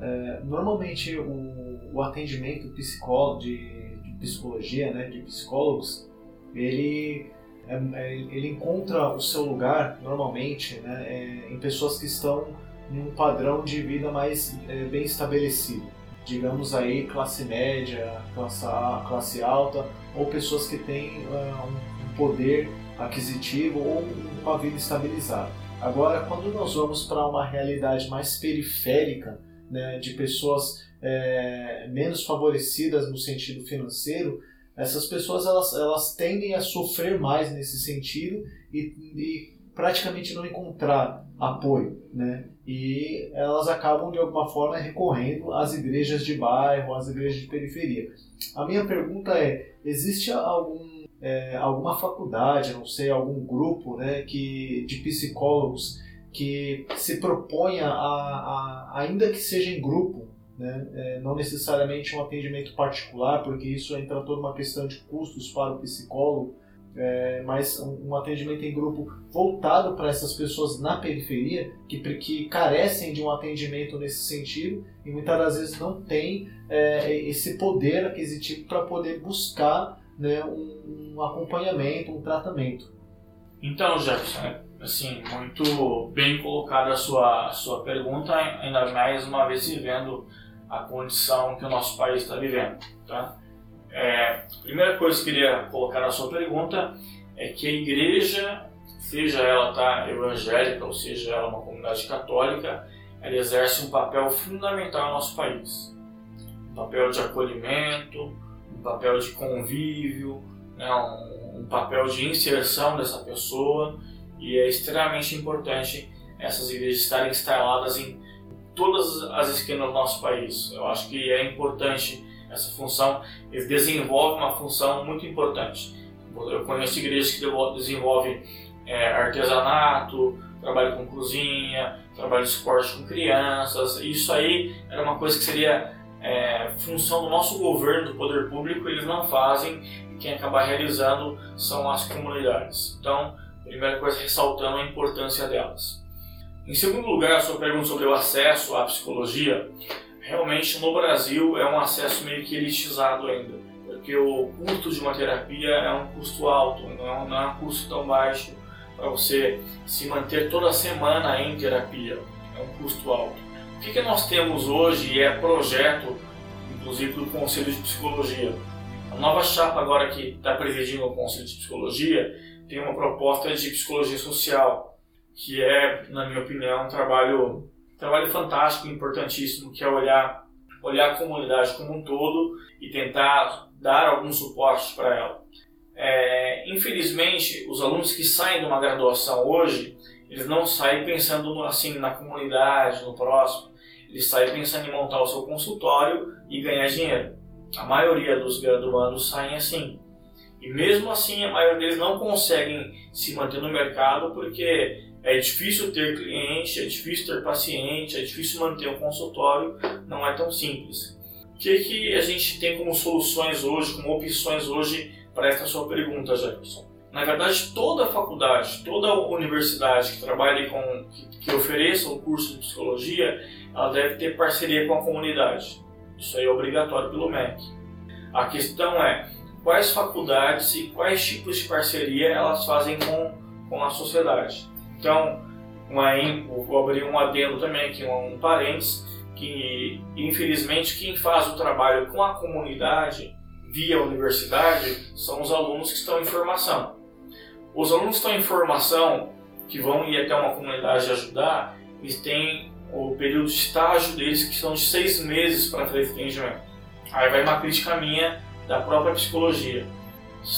É, normalmente o, o atendimento psicólogo, de, de, psicologia, né, de psicólogos, ele, é, é ele encontra o seu lugar normalmente né, é, em pessoas que estão em um padrão de vida mais é, bem estabelecido. Digamos aí classe média, classe, classe alta, ou pessoas que têm uh, um poder aquisitivo ou uma vida estabilizada. Agora, quando nós vamos para uma realidade mais periférica, né, de pessoas é, menos favorecidas no sentido financeiro, essas pessoas elas, elas tendem a sofrer mais nesse sentido e, e praticamente não encontrar apoio, né? E elas acabam de alguma forma recorrendo às igrejas de bairro, às igrejas de periferia. A minha pergunta é: existe algum, é, alguma faculdade, não sei, algum grupo, né, que de psicólogos que se proponha a, a ainda que seja em grupo, né? É, não necessariamente um atendimento particular, porque isso entra toda uma questão de custos para o psicólogo, é, mas um, um, atendimento em grupo voltado para essas pessoas na periferia que, que carecem de um atendimento nesse sentido e muitas das vezes não tem é, esse poder aquisitivo para poder buscar né, um, um acompanhamento, um tratamento. Então, Jefferson, é, assim, muito bem colocada a sua, a sua pergunta, ainda mais uma vez vivendo a condição que o nosso país está vivendo. Tá? É, a primeira coisa que eu queria colocar na sua pergunta é que a igreja, seja ela tá, evangélica ou seja ela uma comunidade católica, ela exerce um papel fundamental no nosso país. Um papel de acolhimento, papel de convívio, né, um, um papel de inserção dessa pessoa e é extremamente importante essas igrejas estarem instaladas em todas as esquinas do nosso país. Eu acho que é importante essa função, eles desenvolvem uma função muito importante. Eu conheço igrejas que desenvolvem é, artesanato, trabalho com cozinha, trabalho de esporte com crianças. Isso aí era uma coisa que seria é, função do nosso governo, do poder público, eles não fazem e quem acaba realizando são as comunidades. Então, primeira coisa, ressaltando a importância delas. Em segundo lugar, a sua pergunta sobre o acesso à psicologia, realmente no Brasil é um acesso meio que elitizado ainda, porque o custo de uma terapia é um custo alto, não é um, não é um custo tão baixo para você se manter toda semana em terapia, é um custo alto. O que, que nós temos hoje é projeto, inclusive do Conselho de Psicologia. A nova chapa agora que está presidindo o Conselho de Psicologia tem uma proposta de psicologia social, que é, na minha opinião, um trabalho, um trabalho fantástico, importantíssimo, que é olhar, olhar a comunidade como um todo e tentar dar algum suporte para ela. É, infelizmente, os alunos que saem de uma graduação hoje, eles não saem pensando assim na comunidade, no próximo. Eles saem pensando em montar o seu consultório e ganhar dinheiro. A maioria dos graduandos saem assim. E mesmo assim, a maioria deles não conseguem se manter no mercado porque é difícil ter cliente, é difícil ter paciente, é difícil manter um consultório, não é tão simples. O que, que a gente tem como soluções hoje, como opções hoje para essa sua pergunta, Jefferson? Na verdade, toda faculdade, toda universidade que trabalhe com, que, que ofereça um curso de psicologia, ela deve ter parceria com a comunidade. Isso aí é obrigatório pelo MEC. A questão é quais faculdades e quais tipos de parceria elas fazem com, com a sociedade. Então, uma, vou abrir um adendo também aqui, um parênteses, que infelizmente quem faz o trabalho com a comunidade via universidade são os alunos que estão em formação. Os alunos estão em formação, que vão ir até uma comunidade ajudar, eles têm o período de estágio deles que são de seis meses para fazer atendimento. Aí vai uma crítica minha da própria psicologia.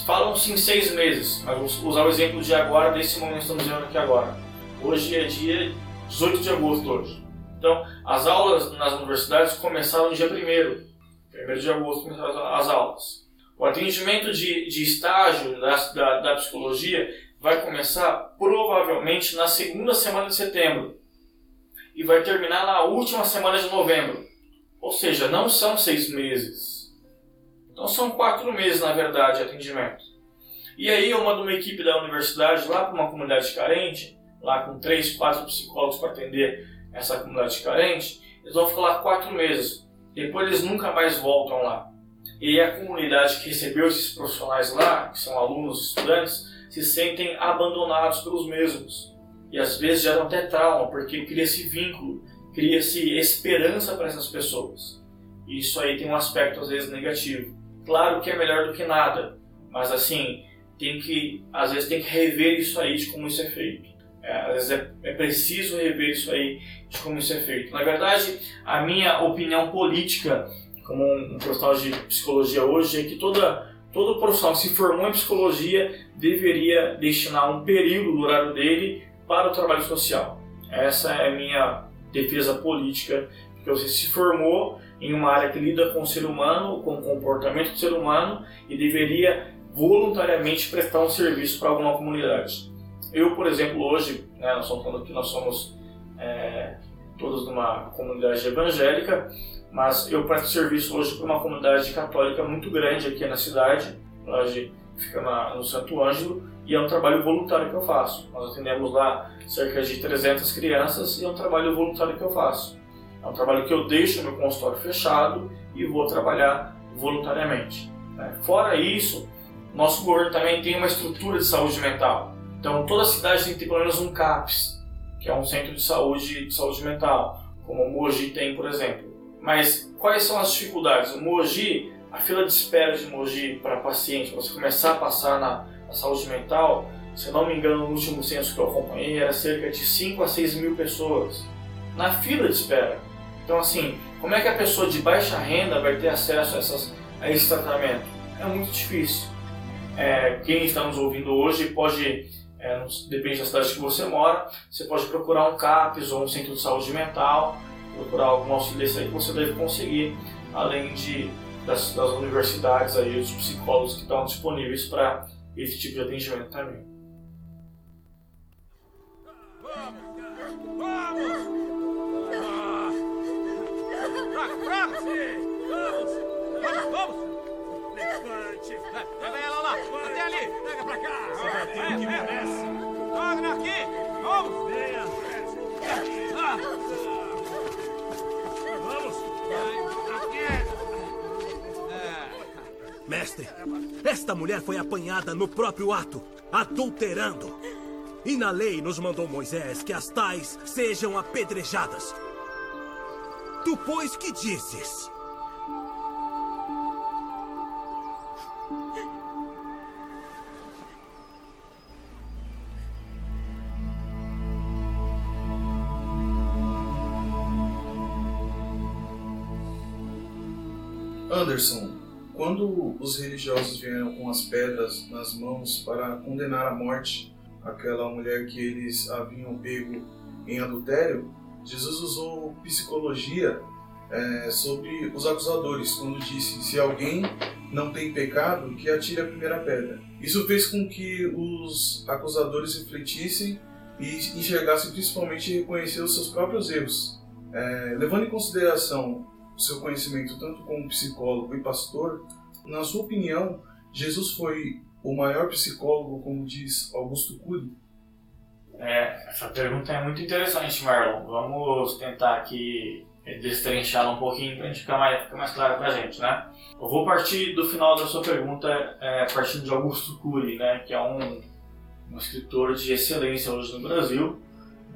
Falam-se em seis meses, mas vou usar o exemplo de agora, desse momento que estamos vivendo aqui agora. Hoje é dia 18 de agosto hoje. Então, as aulas nas universidades começaram no dia 1 1 de agosto começaram as aulas. O atendimento de, de estágio da, da, da psicologia vai começar provavelmente na segunda semana de setembro e vai terminar na última semana de novembro. Ou seja, não são seis meses então são quatro meses, na verdade, de atendimento. E aí eu mando uma equipe da universidade lá para uma comunidade carente, lá com três, quatro psicólogos para atender essa comunidade carente. Eles vão ficar lá quatro meses. Depois eles nunca mais voltam lá. E a comunidade que recebeu esses profissionais lá, que são alunos, estudantes, se sentem abandonados pelos mesmos. e às vezes geram até trauma, porque cria-se vínculo, cria-se esperança para essas pessoas. E isso aí tem um aspecto às vezes negativo. Claro que é melhor do que nada, mas assim, tem que, às vezes tem que rever isso aí de como isso é feito. É, às vezes é, é, preciso rever isso aí de como isso é feito. Na verdade, a minha opinião política, como um profissional de psicologia hoje, é que toda, todo profissional que se formou em psicologia deveria destinar um período do horário dele para o trabalho social. Essa é a minha defesa política, porque você se formou em uma área que lida com o ser humano, com o comportamento do ser humano e deveria voluntariamente prestar um serviço para alguma comunidade. Eu, por exemplo, hoje, né, nós falando que nós somos é, todos numa comunidade evangélica, mas eu presto serviço hoje para uma comunidade católica muito grande aqui na cidade, onde fica na, no Santo Ângelo, e é um trabalho voluntário que eu faço. Nós atendemos lá cerca de 300 crianças e é um trabalho voluntário que eu faço. É um trabalho que eu deixo meu consultório fechado e vou trabalhar voluntariamente. Né? Fora isso, nosso governo também tem uma estrutura de saúde mental. Então, toda cidade tem que ter pelo menos um CAPS, que é um centro de saúde, de saúde mental, como o Mogi tem, por exemplo. Mas quais são as dificuldades? O Mogi, a fila de espera de Mogi para paciente, para você começar a passar na, na, saúde mental, se não me engano, no último censo que eu acompanhei, era cerca de 5 a 6 mil pessoas na fila de espera. Então, assim, como é que a pessoa de baixa renda vai ter acesso a, essas, a esse tratamento? É muito difícil. É, quem está nos ouvindo hoje pode é, depende da cidade que você mora, você pode procurar um CAPS ou um centro de saúde mental, procurar algum auxílio desse aí que você deve conseguir, além de, das, das universidades aí, os psicólogos que estão disponíveis para esse tipo de atendimento também. Vamos! Vamos! Vamos! Vamos! Levante! Pega ela lá! Até ali! Pega pra cá! Você ter que merece! Wagner aqui! Vamos! Venha! Ah. Vamos! Mestre, esta mulher foi apanhada no próprio ato, adulterando. E na lei nos mandou Moisés que as tais sejam apedrejadas. Tu, pois, que dizes? Anderson, quando os religiosos vieram com as pedras nas mãos para condenar à morte aquela mulher que eles haviam pego em adultério, Jesus usou psicologia é, sobre os acusadores, quando disse: se alguém não tem pecado, que atire a primeira pedra. Isso fez com que os acusadores refletissem e enxergassem principalmente reconhecer os seus próprios erros. É, levando em consideração o seu conhecimento tanto como psicólogo e pastor, na sua opinião, Jesus foi o maior psicólogo, como diz Augusto Cury? É, essa pergunta é muito interessante, Marlon. Vamos tentar aqui destrinchá-la um pouquinho para ficar mais, ficar mais claro para a gente, né? Eu vou partir do final da sua pergunta, é, partindo de Augusto Cury, né, que é um, um escritor de excelência hoje no Brasil,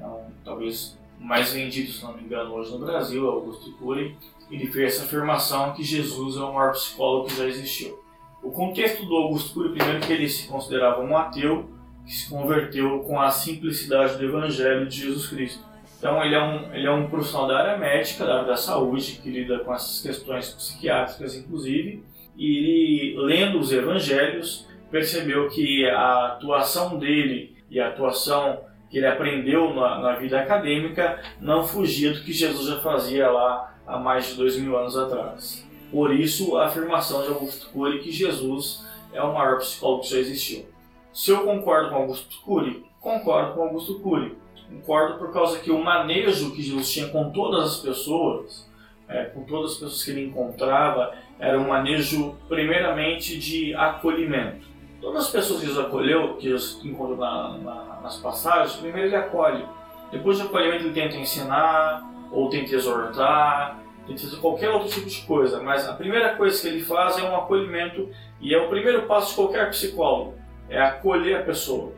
é um, talvez mais vendido, se não me engano, hoje no Brasil, Augusto Cury ele fez essa afirmação que Jesus é o maior psicólogo que já existiu. O contexto do Augusto Cury, primeiro que ele se considerava um ateu, que se converteu com a simplicidade do Evangelho de Jesus Cristo. Então ele é um, ele é um profissional da área médica, da área da saúde, que lida com essas questões psiquiátricas inclusive, e ele, lendo os Evangelhos, percebeu que a atuação dele e a atuação que ele aprendeu na, na vida acadêmica não fugia do que Jesus já fazia lá há mais de dois mil anos atrás. Por isso, a afirmação de Augusto Cury que Jesus é o maior psicólogo que já existiu. Se eu concordo com Augusto Cury, concordo com Augusto Cury. Concordo por causa que o manejo que Jesus tinha com todas as pessoas, é, com todas as pessoas que ele encontrava, era um manejo primeiramente de acolhimento. Todas as pessoas que Jesus acolheu, que Jesus encontrou na, na, nas passagens, primeiro ele acolhe. Depois de acolhimento ele tenta ensinar, ou tenta exortar, tenta fazer qualquer outro tipo de coisa, mas a primeira coisa que ele faz é um acolhimento e é o primeiro passo de qualquer psicólogo, é acolher a pessoa.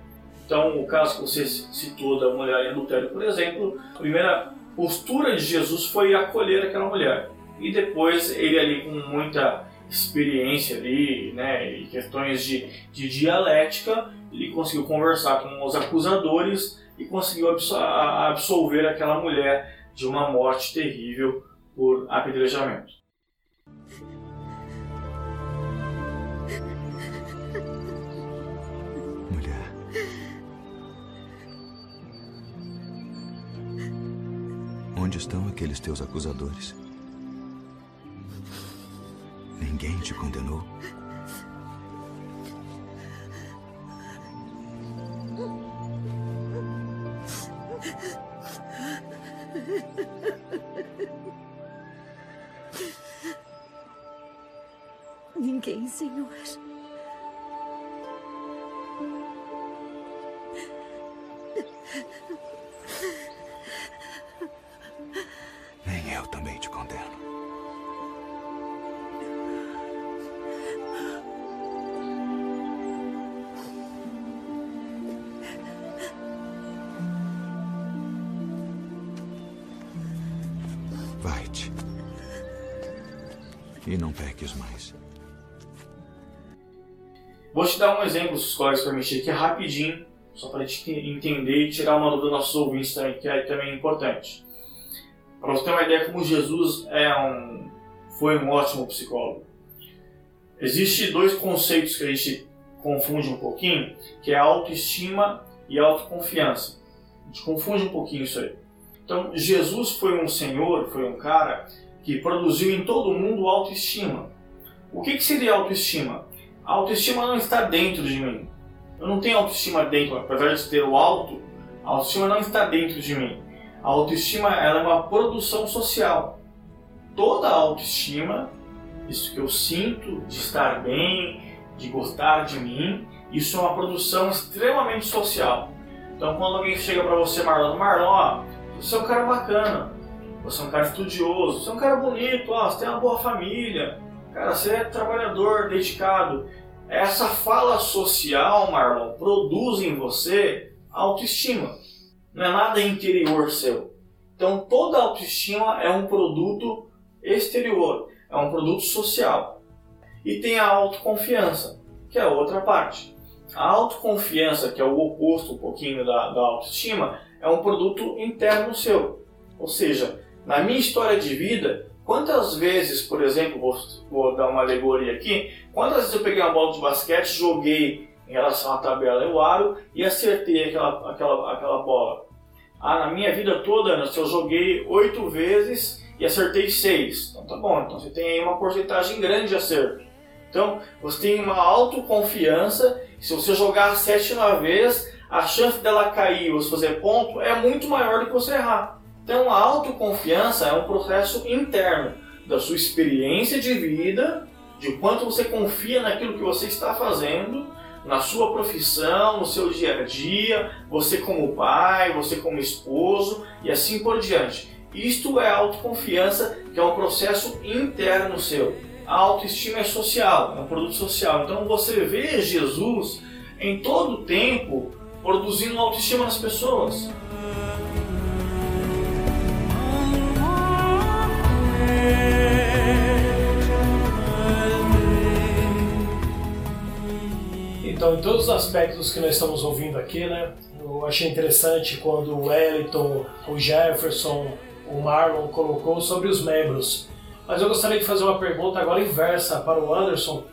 Então, o caso que você citou da mulher em adultério, por exemplo, a primeira postura de Jesus foi acolher aquela mulher. E depois ele ali com muita experiência ali, né, e questões de, de dialética, ele conseguiu conversar com os acusadores e conseguiu absolver aquela mulher de uma morte terrível por apedrejamento. Mulher. Onde estão aqueles teus acusadores? Ninguém te condenou? Ninguém, Dar um exemplo, se os colegas aqui rapidinho, só para a gente entender e tirar uma dúvida dos nossos ouvintes também, que é também importante. Para você ter uma ideia como Jesus é um, foi um ótimo psicólogo. Existem dois conceitos que a gente confunde um pouquinho, que é autoestima e autoconfiança. A gente confunde um pouquinho isso aí. Então, Jesus foi um senhor, foi um cara que produziu em todo mundo autoestima. O que, que seria autoestima? A autoestima não está dentro de mim. Eu não tenho autoestima dentro, apesar de ter o alto, a autoestima não está dentro de mim. A autoestima ela é uma produção social. Toda a autoestima, isso que eu sinto de estar bem, de gostar de mim, isso é uma produção extremamente social. Então quando alguém chega para você, Marlon, Marlon, você é um cara bacana, você é um cara estudioso, você é um cara bonito, ó, você tem uma boa família, cara, você é trabalhador, dedicado. Essa fala social, Marlon, produz em você autoestima. Não é nada interior seu. Então toda autoestima é um produto exterior, é um produto social. E tem a autoconfiança, que é a outra parte. A autoconfiança, que é o oposto um pouquinho da, da autoestima, é um produto interno seu. Ou seja, na minha história de vida, quantas vezes, por exemplo, vou, vou dar uma alegoria aqui, quantas vezes eu peguei uma bola de basquete, joguei em relação à tabela o aro e acertei aquela, aquela, aquela bola? Ah, na minha vida toda, se eu joguei oito vezes e acertei seis. Então tá bom, então você tem aí uma porcentagem grande de acerto. Então você tem uma autoconfiança, se você jogar a sétima vez, a chance dela cair ou fazer ponto é muito maior do que você errar. Então a autoconfiança é um processo interno da sua experiência de vida, de quanto você confia naquilo que você está fazendo, na sua profissão, no seu dia a dia, você como pai, você como esposo e assim por diante. Isto é autoconfiança, que é um processo interno seu. A autoestima é social, é um produto social. Então você vê Jesus em todo o tempo produzindo autoestima nas pessoas. Então, em todos os aspectos que nós estamos ouvindo aqui, né, eu achei interessante quando o Wellington, o Jefferson, o Marlon colocou sobre os membros. Mas eu gostaria de fazer uma pergunta agora inversa para o Anderson.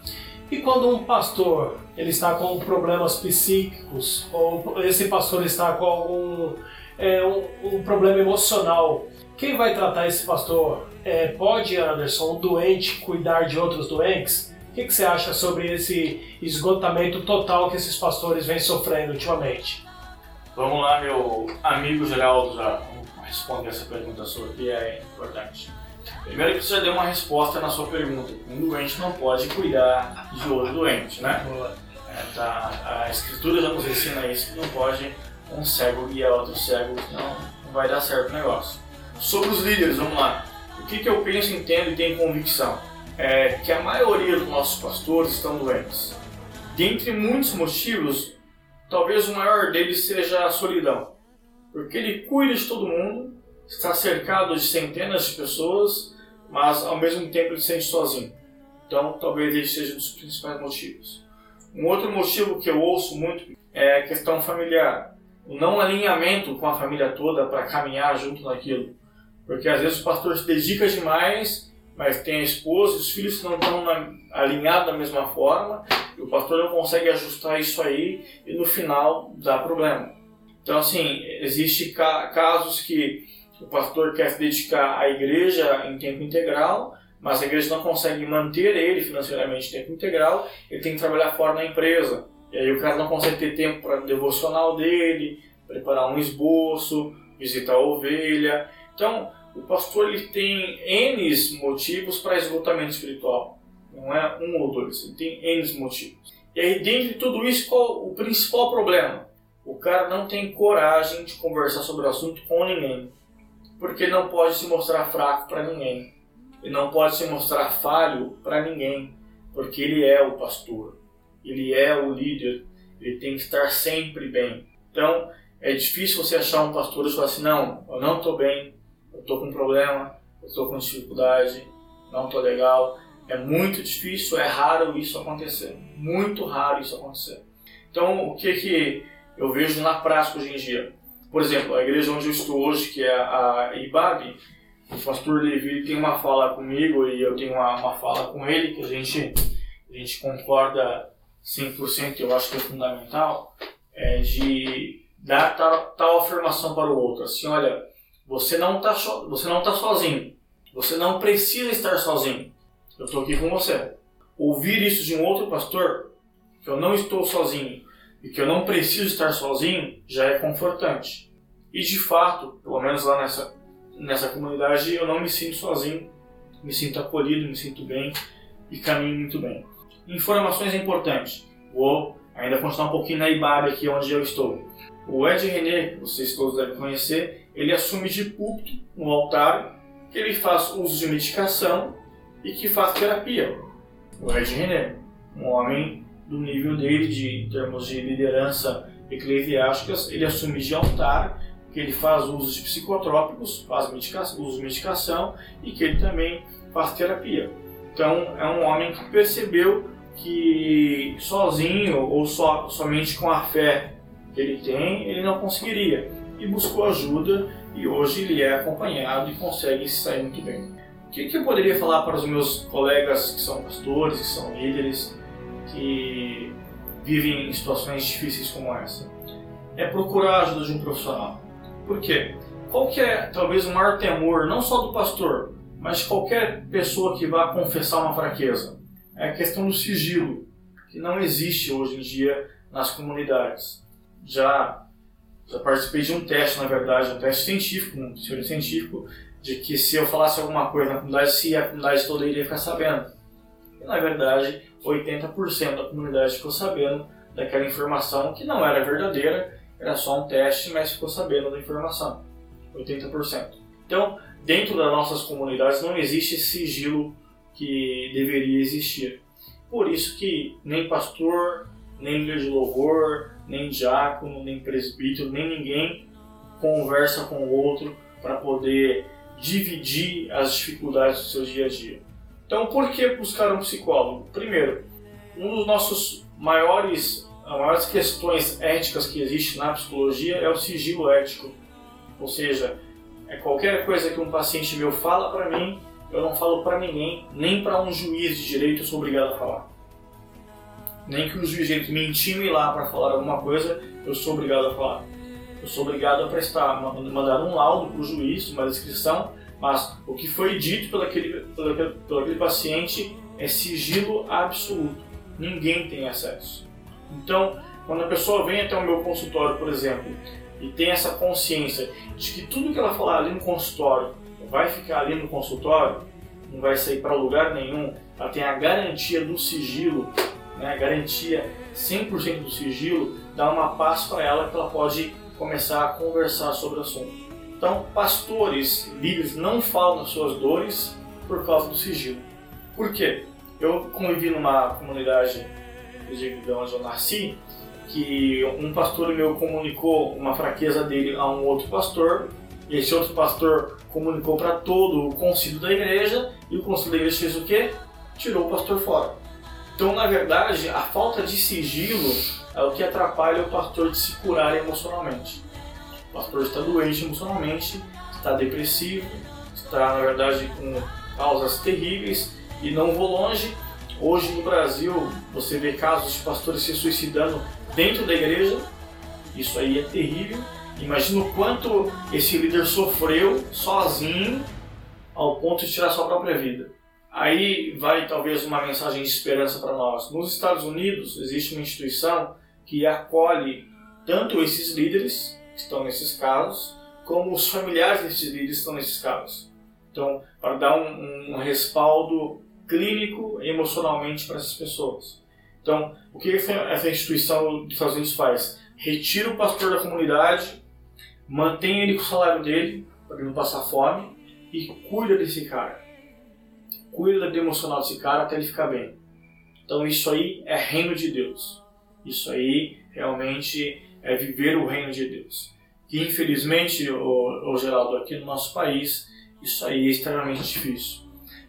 E quando um pastor ele está com problemas psíquicos ou esse pastor está com algum é, um, um, problema emocional, quem vai tratar esse pastor? É, pode, Anderson, um doente cuidar de outros doentes? O que, que você acha sobre esse esgotamento total que esses pastores vêm sofrendo ultimamente? Vamos lá, meu amigo Geraldo, já responder essa pergunta sua que é importante. Primeiro que você já deu uma resposta na sua pergunta. Um doente não pode cuidar de outro doente, né? É, tá, a escritura já nos ensina isso, que não pode um cego guiar outro cego, senão não vai dar certo o negócio. Sobre os líderes, vamos lá. O que, que eu penso, entendo e tenho convicção? É que a maioria dos nossos pastores estão doentes. Dentre muitos motivos, talvez o maior deles seja a solidão. Porque ele cuida de todo mundo, está cercado de centenas de pessoas, mas ao mesmo tempo ele se sente sozinho. Então, talvez esse seja um dos principais motivos. Um outro motivo que eu ouço muito é a questão familiar. O não alinhamento com a família toda para caminhar junto naquilo. Porque às vezes o pastor se dedica demais, mas tem a esposa os filhos não estão alinhados da mesma forma, e o pastor não consegue ajustar isso aí, e no final dá problema. Então, assim, existe casos que o pastor quer se dedicar à igreja em tempo integral, mas a igreja não consegue manter ele financeiramente em tempo integral, ele tem que trabalhar fora da empresa. E aí o cara não consegue ter tempo para devocional dele, preparar um esboço, visitar a ovelha. Então, o pastor ele tem N motivos para esgotamento espiritual. Não é um ou dois, ele tem N motivos. E aí, dentro de tudo isso, qual o principal problema? O cara não tem coragem de conversar sobre o assunto com ninguém. Porque ele não pode se mostrar fraco para ninguém. Ele não pode se mostrar falho para ninguém. Porque ele é o pastor. Ele é o líder. Ele tem que estar sempre bem. Então, é difícil você achar um pastor e falar assim: não, eu não estou bem, eu estou com problema, eu estou com dificuldade, não estou legal. É muito difícil, é raro isso acontecer. Muito raro isso acontecer. Então, o que que eu vejo na prática hoje em dia. Por exemplo, a igreja onde eu estou hoje, que é a IBAB, o pastor Levi tem uma fala comigo e eu tenho uma, uma fala com ele que a gente, a gente concorda 100%, eu acho que é fundamental, é de dar tal, tal afirmação para o outro. Assim, olha, você não está so, você não tá sozinho. Você não precisa estar sozinho. Eu estou aqui com você. Ouvir isso de um outro pastor, que eu não estou sozinho, e que eu não preciso estar sozinho já é confortante. E de fato, pelo menos lá nessa, nessa comunidade, eu não me sinto sozinho, me sinto acolhido, me sinto bem e caminho muito bem. Informações importantes. Vou ainda continuar um pouquinho na IBAB aqui onde eu estou. O Ed René, vocês todos devem conhecer, ele assume de púlpito no altar que ele faz uso de medicação e que faz terapia. O Ed René, um homem do nível dele de, em termos de liderança eclesiásticas, ele assume de altar que ele faz uso de psicotrópicos, faz medicação, uso de medicação e que ele também faz terapia. Então é um homem que percebeu que sozinho ou só, somente com a fé que ele tem, ele não conseguiria. E buscou ajuda e hoje ele é acompanhado e consegue se sair muito bem. O que, que eu poderia falar para os meus colegas que são pastores, que são líderes, que vivem em situações difíceis como essa. É procurar a ajuda de um profissional. Por quê? Qual que é talvez o maior temor, não só do pastor, mas de qualquer pessoa que vá confessar uma fraqueza? É a questão do sigilo, que não existe hoje em dia nas comunidades. Já, já participei de um teste, na verdade, um teste científico, um teoria científico, de que se eu falasse alguma coisa na comunidade, se a comunidade toda iria ficar sabendo. E na verdade, 80% da comunidade ficou sabendo daquela informação que não era verdadeira, era só um teste, mas ficou sabendo da informação. 80%. Então, dentro das nossas comunidades não existe sigilo que deveria existir. Por isso que nem pastor, nem líder de louvor, nem diácono, nem presbítero, nem ninguém conversa com o outro para poder dividir as dificuldades do seu dia a dia. Então, por que buscar um psicólogo? Primeiro, um dos nossos maiores, as maiores questões éticas que existe na psicologia é o sigilo ético. Ou seja, é qualquer coisa que um paciente meu fala para mim, eu não falo para ninguém, nem para um juiz de direito eu sou obrigado a falar. Nem que o juiz me intime lá para falar alguma coisa, eu sou obrigado a falar. Eu sou obrigado a prestar, mandar um laudo para o juiz, uma descrição, mas o que foi dito pelo aquele, pelo, aquele, aquele paciente é sigilo absoluto. Ninguém tem acesso. Então, quando a pessoa vem até o meu consultório, por exemplo, e tem essa consciência de que tudo que ela falar ali no consultório vai ficar ali no consultório, não vai sair para lugar nenhum, ela tem a garantia do sigilo, né, garantia 100% do sigilo, dá uma paz para ela que ela pode começar a conversar sobre o assunto. Então, pastores, líderes não falam das suas dores por causa do sigilo. Por quê? Eu convivi numa comunidade de onde eu nasci que um pastor meu comunicou uma fraqueza dele a um outro pastor, e esse outro pastor comunicou para todo o concílio da igreja, e o concílio da igreja fez o quê? Tirou o pastor fora. Então, na verdade, a falta de sigilo é o que atrapalha o pastor de se curar emocionalmente. O pastor está doente emocionalmente, está depressivo, está, na verdade, com causas terríveis, e não vou longe. Hoje no Brasil, você vê casos de pastores se suicidando dentro da igreja, isso aí é terrível. Imagina o quanto esse líder sofreu sozinho ao ponto de tirar sua própria vida. Aí vai talvez uma mensagem de esperança para nós. Nos Estados Unidos existe uma instituição que acolhe tanto esses líderes que estão nesses casos, como os familiares desses líderes que estão nesses casos. Então, para dar um, um respaldo clínico emocionalmente para essas pessoas. Então, o que essa instituição dos Estados Unidos faz? Retira o pastor da comunidade, mantém ele com o salário dele, para ele não passar fome, e cuida desse cara. Cuida do emocional desse cara até ele ficar bem. Então, isso aí é reino de Deus. Isso aí realmente é viver o reino de Deus. Que infelizmente, o, o Geraldo, aqui no nosso país, isso aí é extremamente difícil.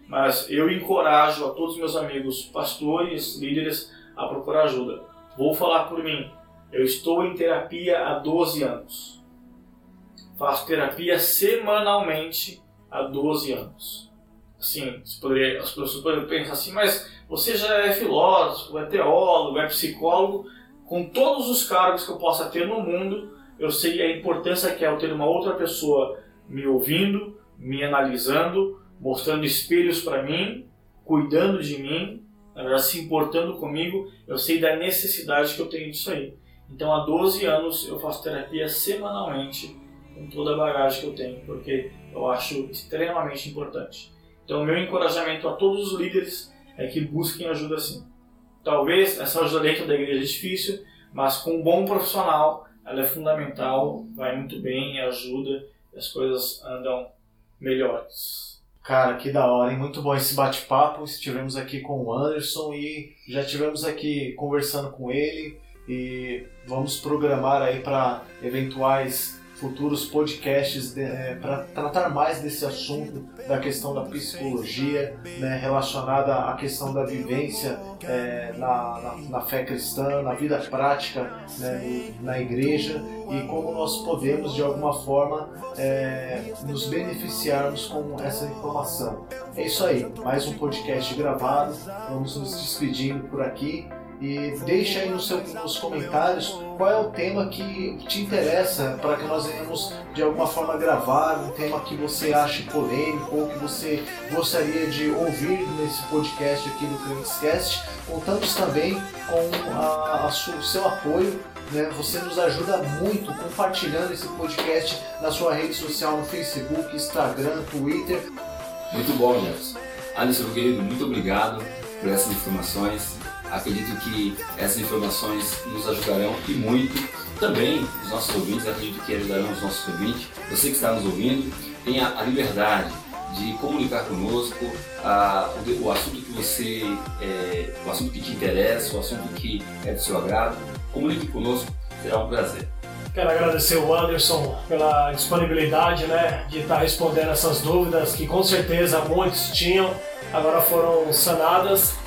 Mas eu encorajo a todos os meus amigos pastores, líderes, a procurar ajuda. Vou falar por mim. Eu estou em terapia há 12 anos. Faço terapia semanalmente há 12 anos. Assim, poderia, as pessoas poderiam pensar assim, mas você já é filósofo, é teólogo, é psicólogo. Com todos os cargos que eu possa ter no mundo, eu sei a importância que é eu ter uma outra pessoa me ouvindo, me analisando, mostrando espelhos para mim, cuidando de mim, se importando comigo, eu sei da necessidade que eu tenho disso aí. Então, há 12 anos eu faço terapia semanalmente com toda a bagagem que eu tenho, porque eu acho extremamente importante. Então, meu encorajamento a todos os líderes é que busquem ajuda assim. Talvez essa ajuda dentro da igreja é difícil, mas com um bom profissional ela é fundamental, vai muito bem, ajuda e as coisas andam melhores. Cara, que da hora, hein? Muito bom esse bate-papo. Estivemos aqui com o Anderson e já estivemos aqui conversando com ele e vamos programar aí para eventuais futuros podcasts é, para tratar mais desse assunto da questão da psicologia né, relacionada à questão da vivência é, na, na, na, fé cristã, na vida prática né, na igreja e como nós podemos de alguma forma é, nos beneficiarmos com essa informação. É isso aí, mais um podcast gravado. Vamos nos despedindo por aqui. E deixa aí no seu, nos comentários qual é o tema que te interessa para que nós venhamos de alguma forma gravar, um tema que você ache polêmico ou que você gostaria de ouvir nesse podcast aqui do Crentescast. Contamos também com o seu apoio né? Você nos ajuda muito compartilhando esse podcast na sua rede social, no Facebook, Instagram, Twitter. Muito bom, Jefferson. Alisson, querido, muito obrigado por essas informações. Acredito que essas informações nos ajudarão e muito. Também os nossos ouvintes, acredito que ajudarão os nossos ouvintes. Você que está nos ouvindo, tenha a liberdade de comunicar conosco a, o, o, assunto que você, é, o assunto que te interessa, o assunto que é do seu agrado. Comunique conosco, será um prazer. Quero agradecer o Anderson pela disponibilidade né, de estar respondendo essas dúvidas que com certeza muitos tinham, agora foram sanadas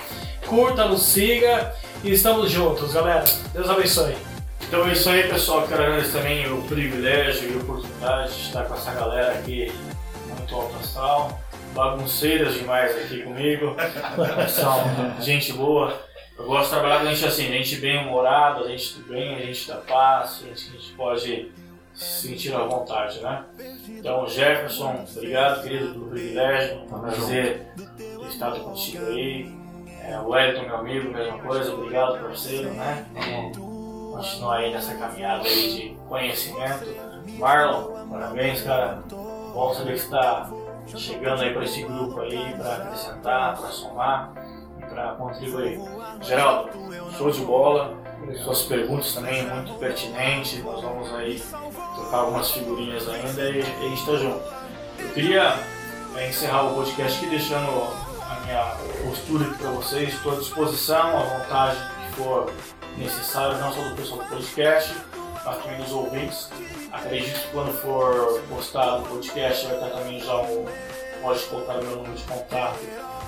curta, nos siga e estamos juntos, galera. Deus abençoe. Então é isso aí, pessoal. Quero agradecer também o privilégio e a oportunidade de estar com essa galera aqui muito alto astral. Bagunceiras demais aqui comigo. São gente boa. Eu gosto de trabalhar com gente assim, gente bem humorada, gente do bem, gente da paz, gente que a gente pode se sentir à vontade, né? Então, Jefferson, obrigado, querido, pelo privilégio. Um prazer ter estado contigo aí. É, o Wellington, meu amigo, mesma coisa, obrigado parceiro, né? Vamos continuar aí nessa caminhada aí de conhecimento. Marlon, parabéns, cara. Bom saber que está chegando aí para esse grupo aí, para acrescentar, para somar e para contribuir. Geraldo, show de bola. Suas perguntas também muito pertinentes. Nós vamos aí trocar algumas figurinhas ainda e, e a gente está junto. Eu queria é, encerrar o podcast aqui deixando minha postura aqui para vocês, estou à disposição, à vontade que for necessário, não só do pessoal do podcast, mas também dos ouvintes. Acredito que quando for postado o podcast vai estar também já o. Pode colocar meu número de contato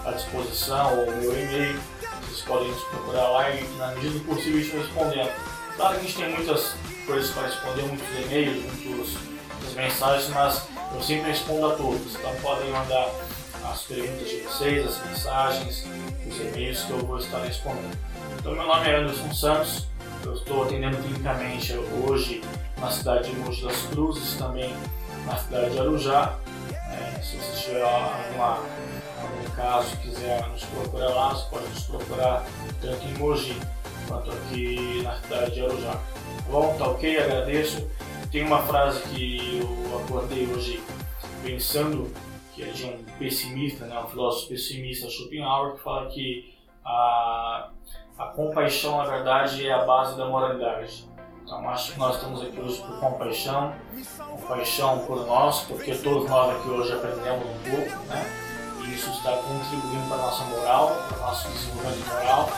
à disposição ou meu e-mail. Vocês podem nos procurar lá e, na medida do possível, estou respondendo. Claro que a gente tem muitas coisas para responder, muitos e-mails, muitas mensagens, mas eu sempre respondo a todos. Então podem mandar as perguntas de vocês, as mensagens, os e-mails que eu vou estar respondendo. Então, meu nome é Anderson Santos, eu estou atendendo clinicamente hoje na cidade de Mogi das Cruzes, também na cidade de Arujá. É, se você tiver alguma, algum caso, quiser nos procurar lá, você pode nos procurar tanto em Mogi quanto aqui na cidade de Arujá. Tá bom? Tá ok? Agradeço. Tem uma frase que eu acordei hoje pensando que é de um pessimista, né, um filósofo pessimista, Schopenhauer, que fala que a, a compaixão, na verdade, é a base da moralidade. Então, acho que nós estamos aqui hoje por compaixão, compaixão por nós, porque todos nós aqui hoje aprendemos um pouco, né? Isso está contribuindo para a nossa moral, para o nosso desenvolvimento moral.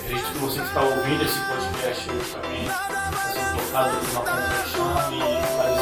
Acredito que você que está ouvindo esse podcast hoje também está sendo tocado por uma compaixão e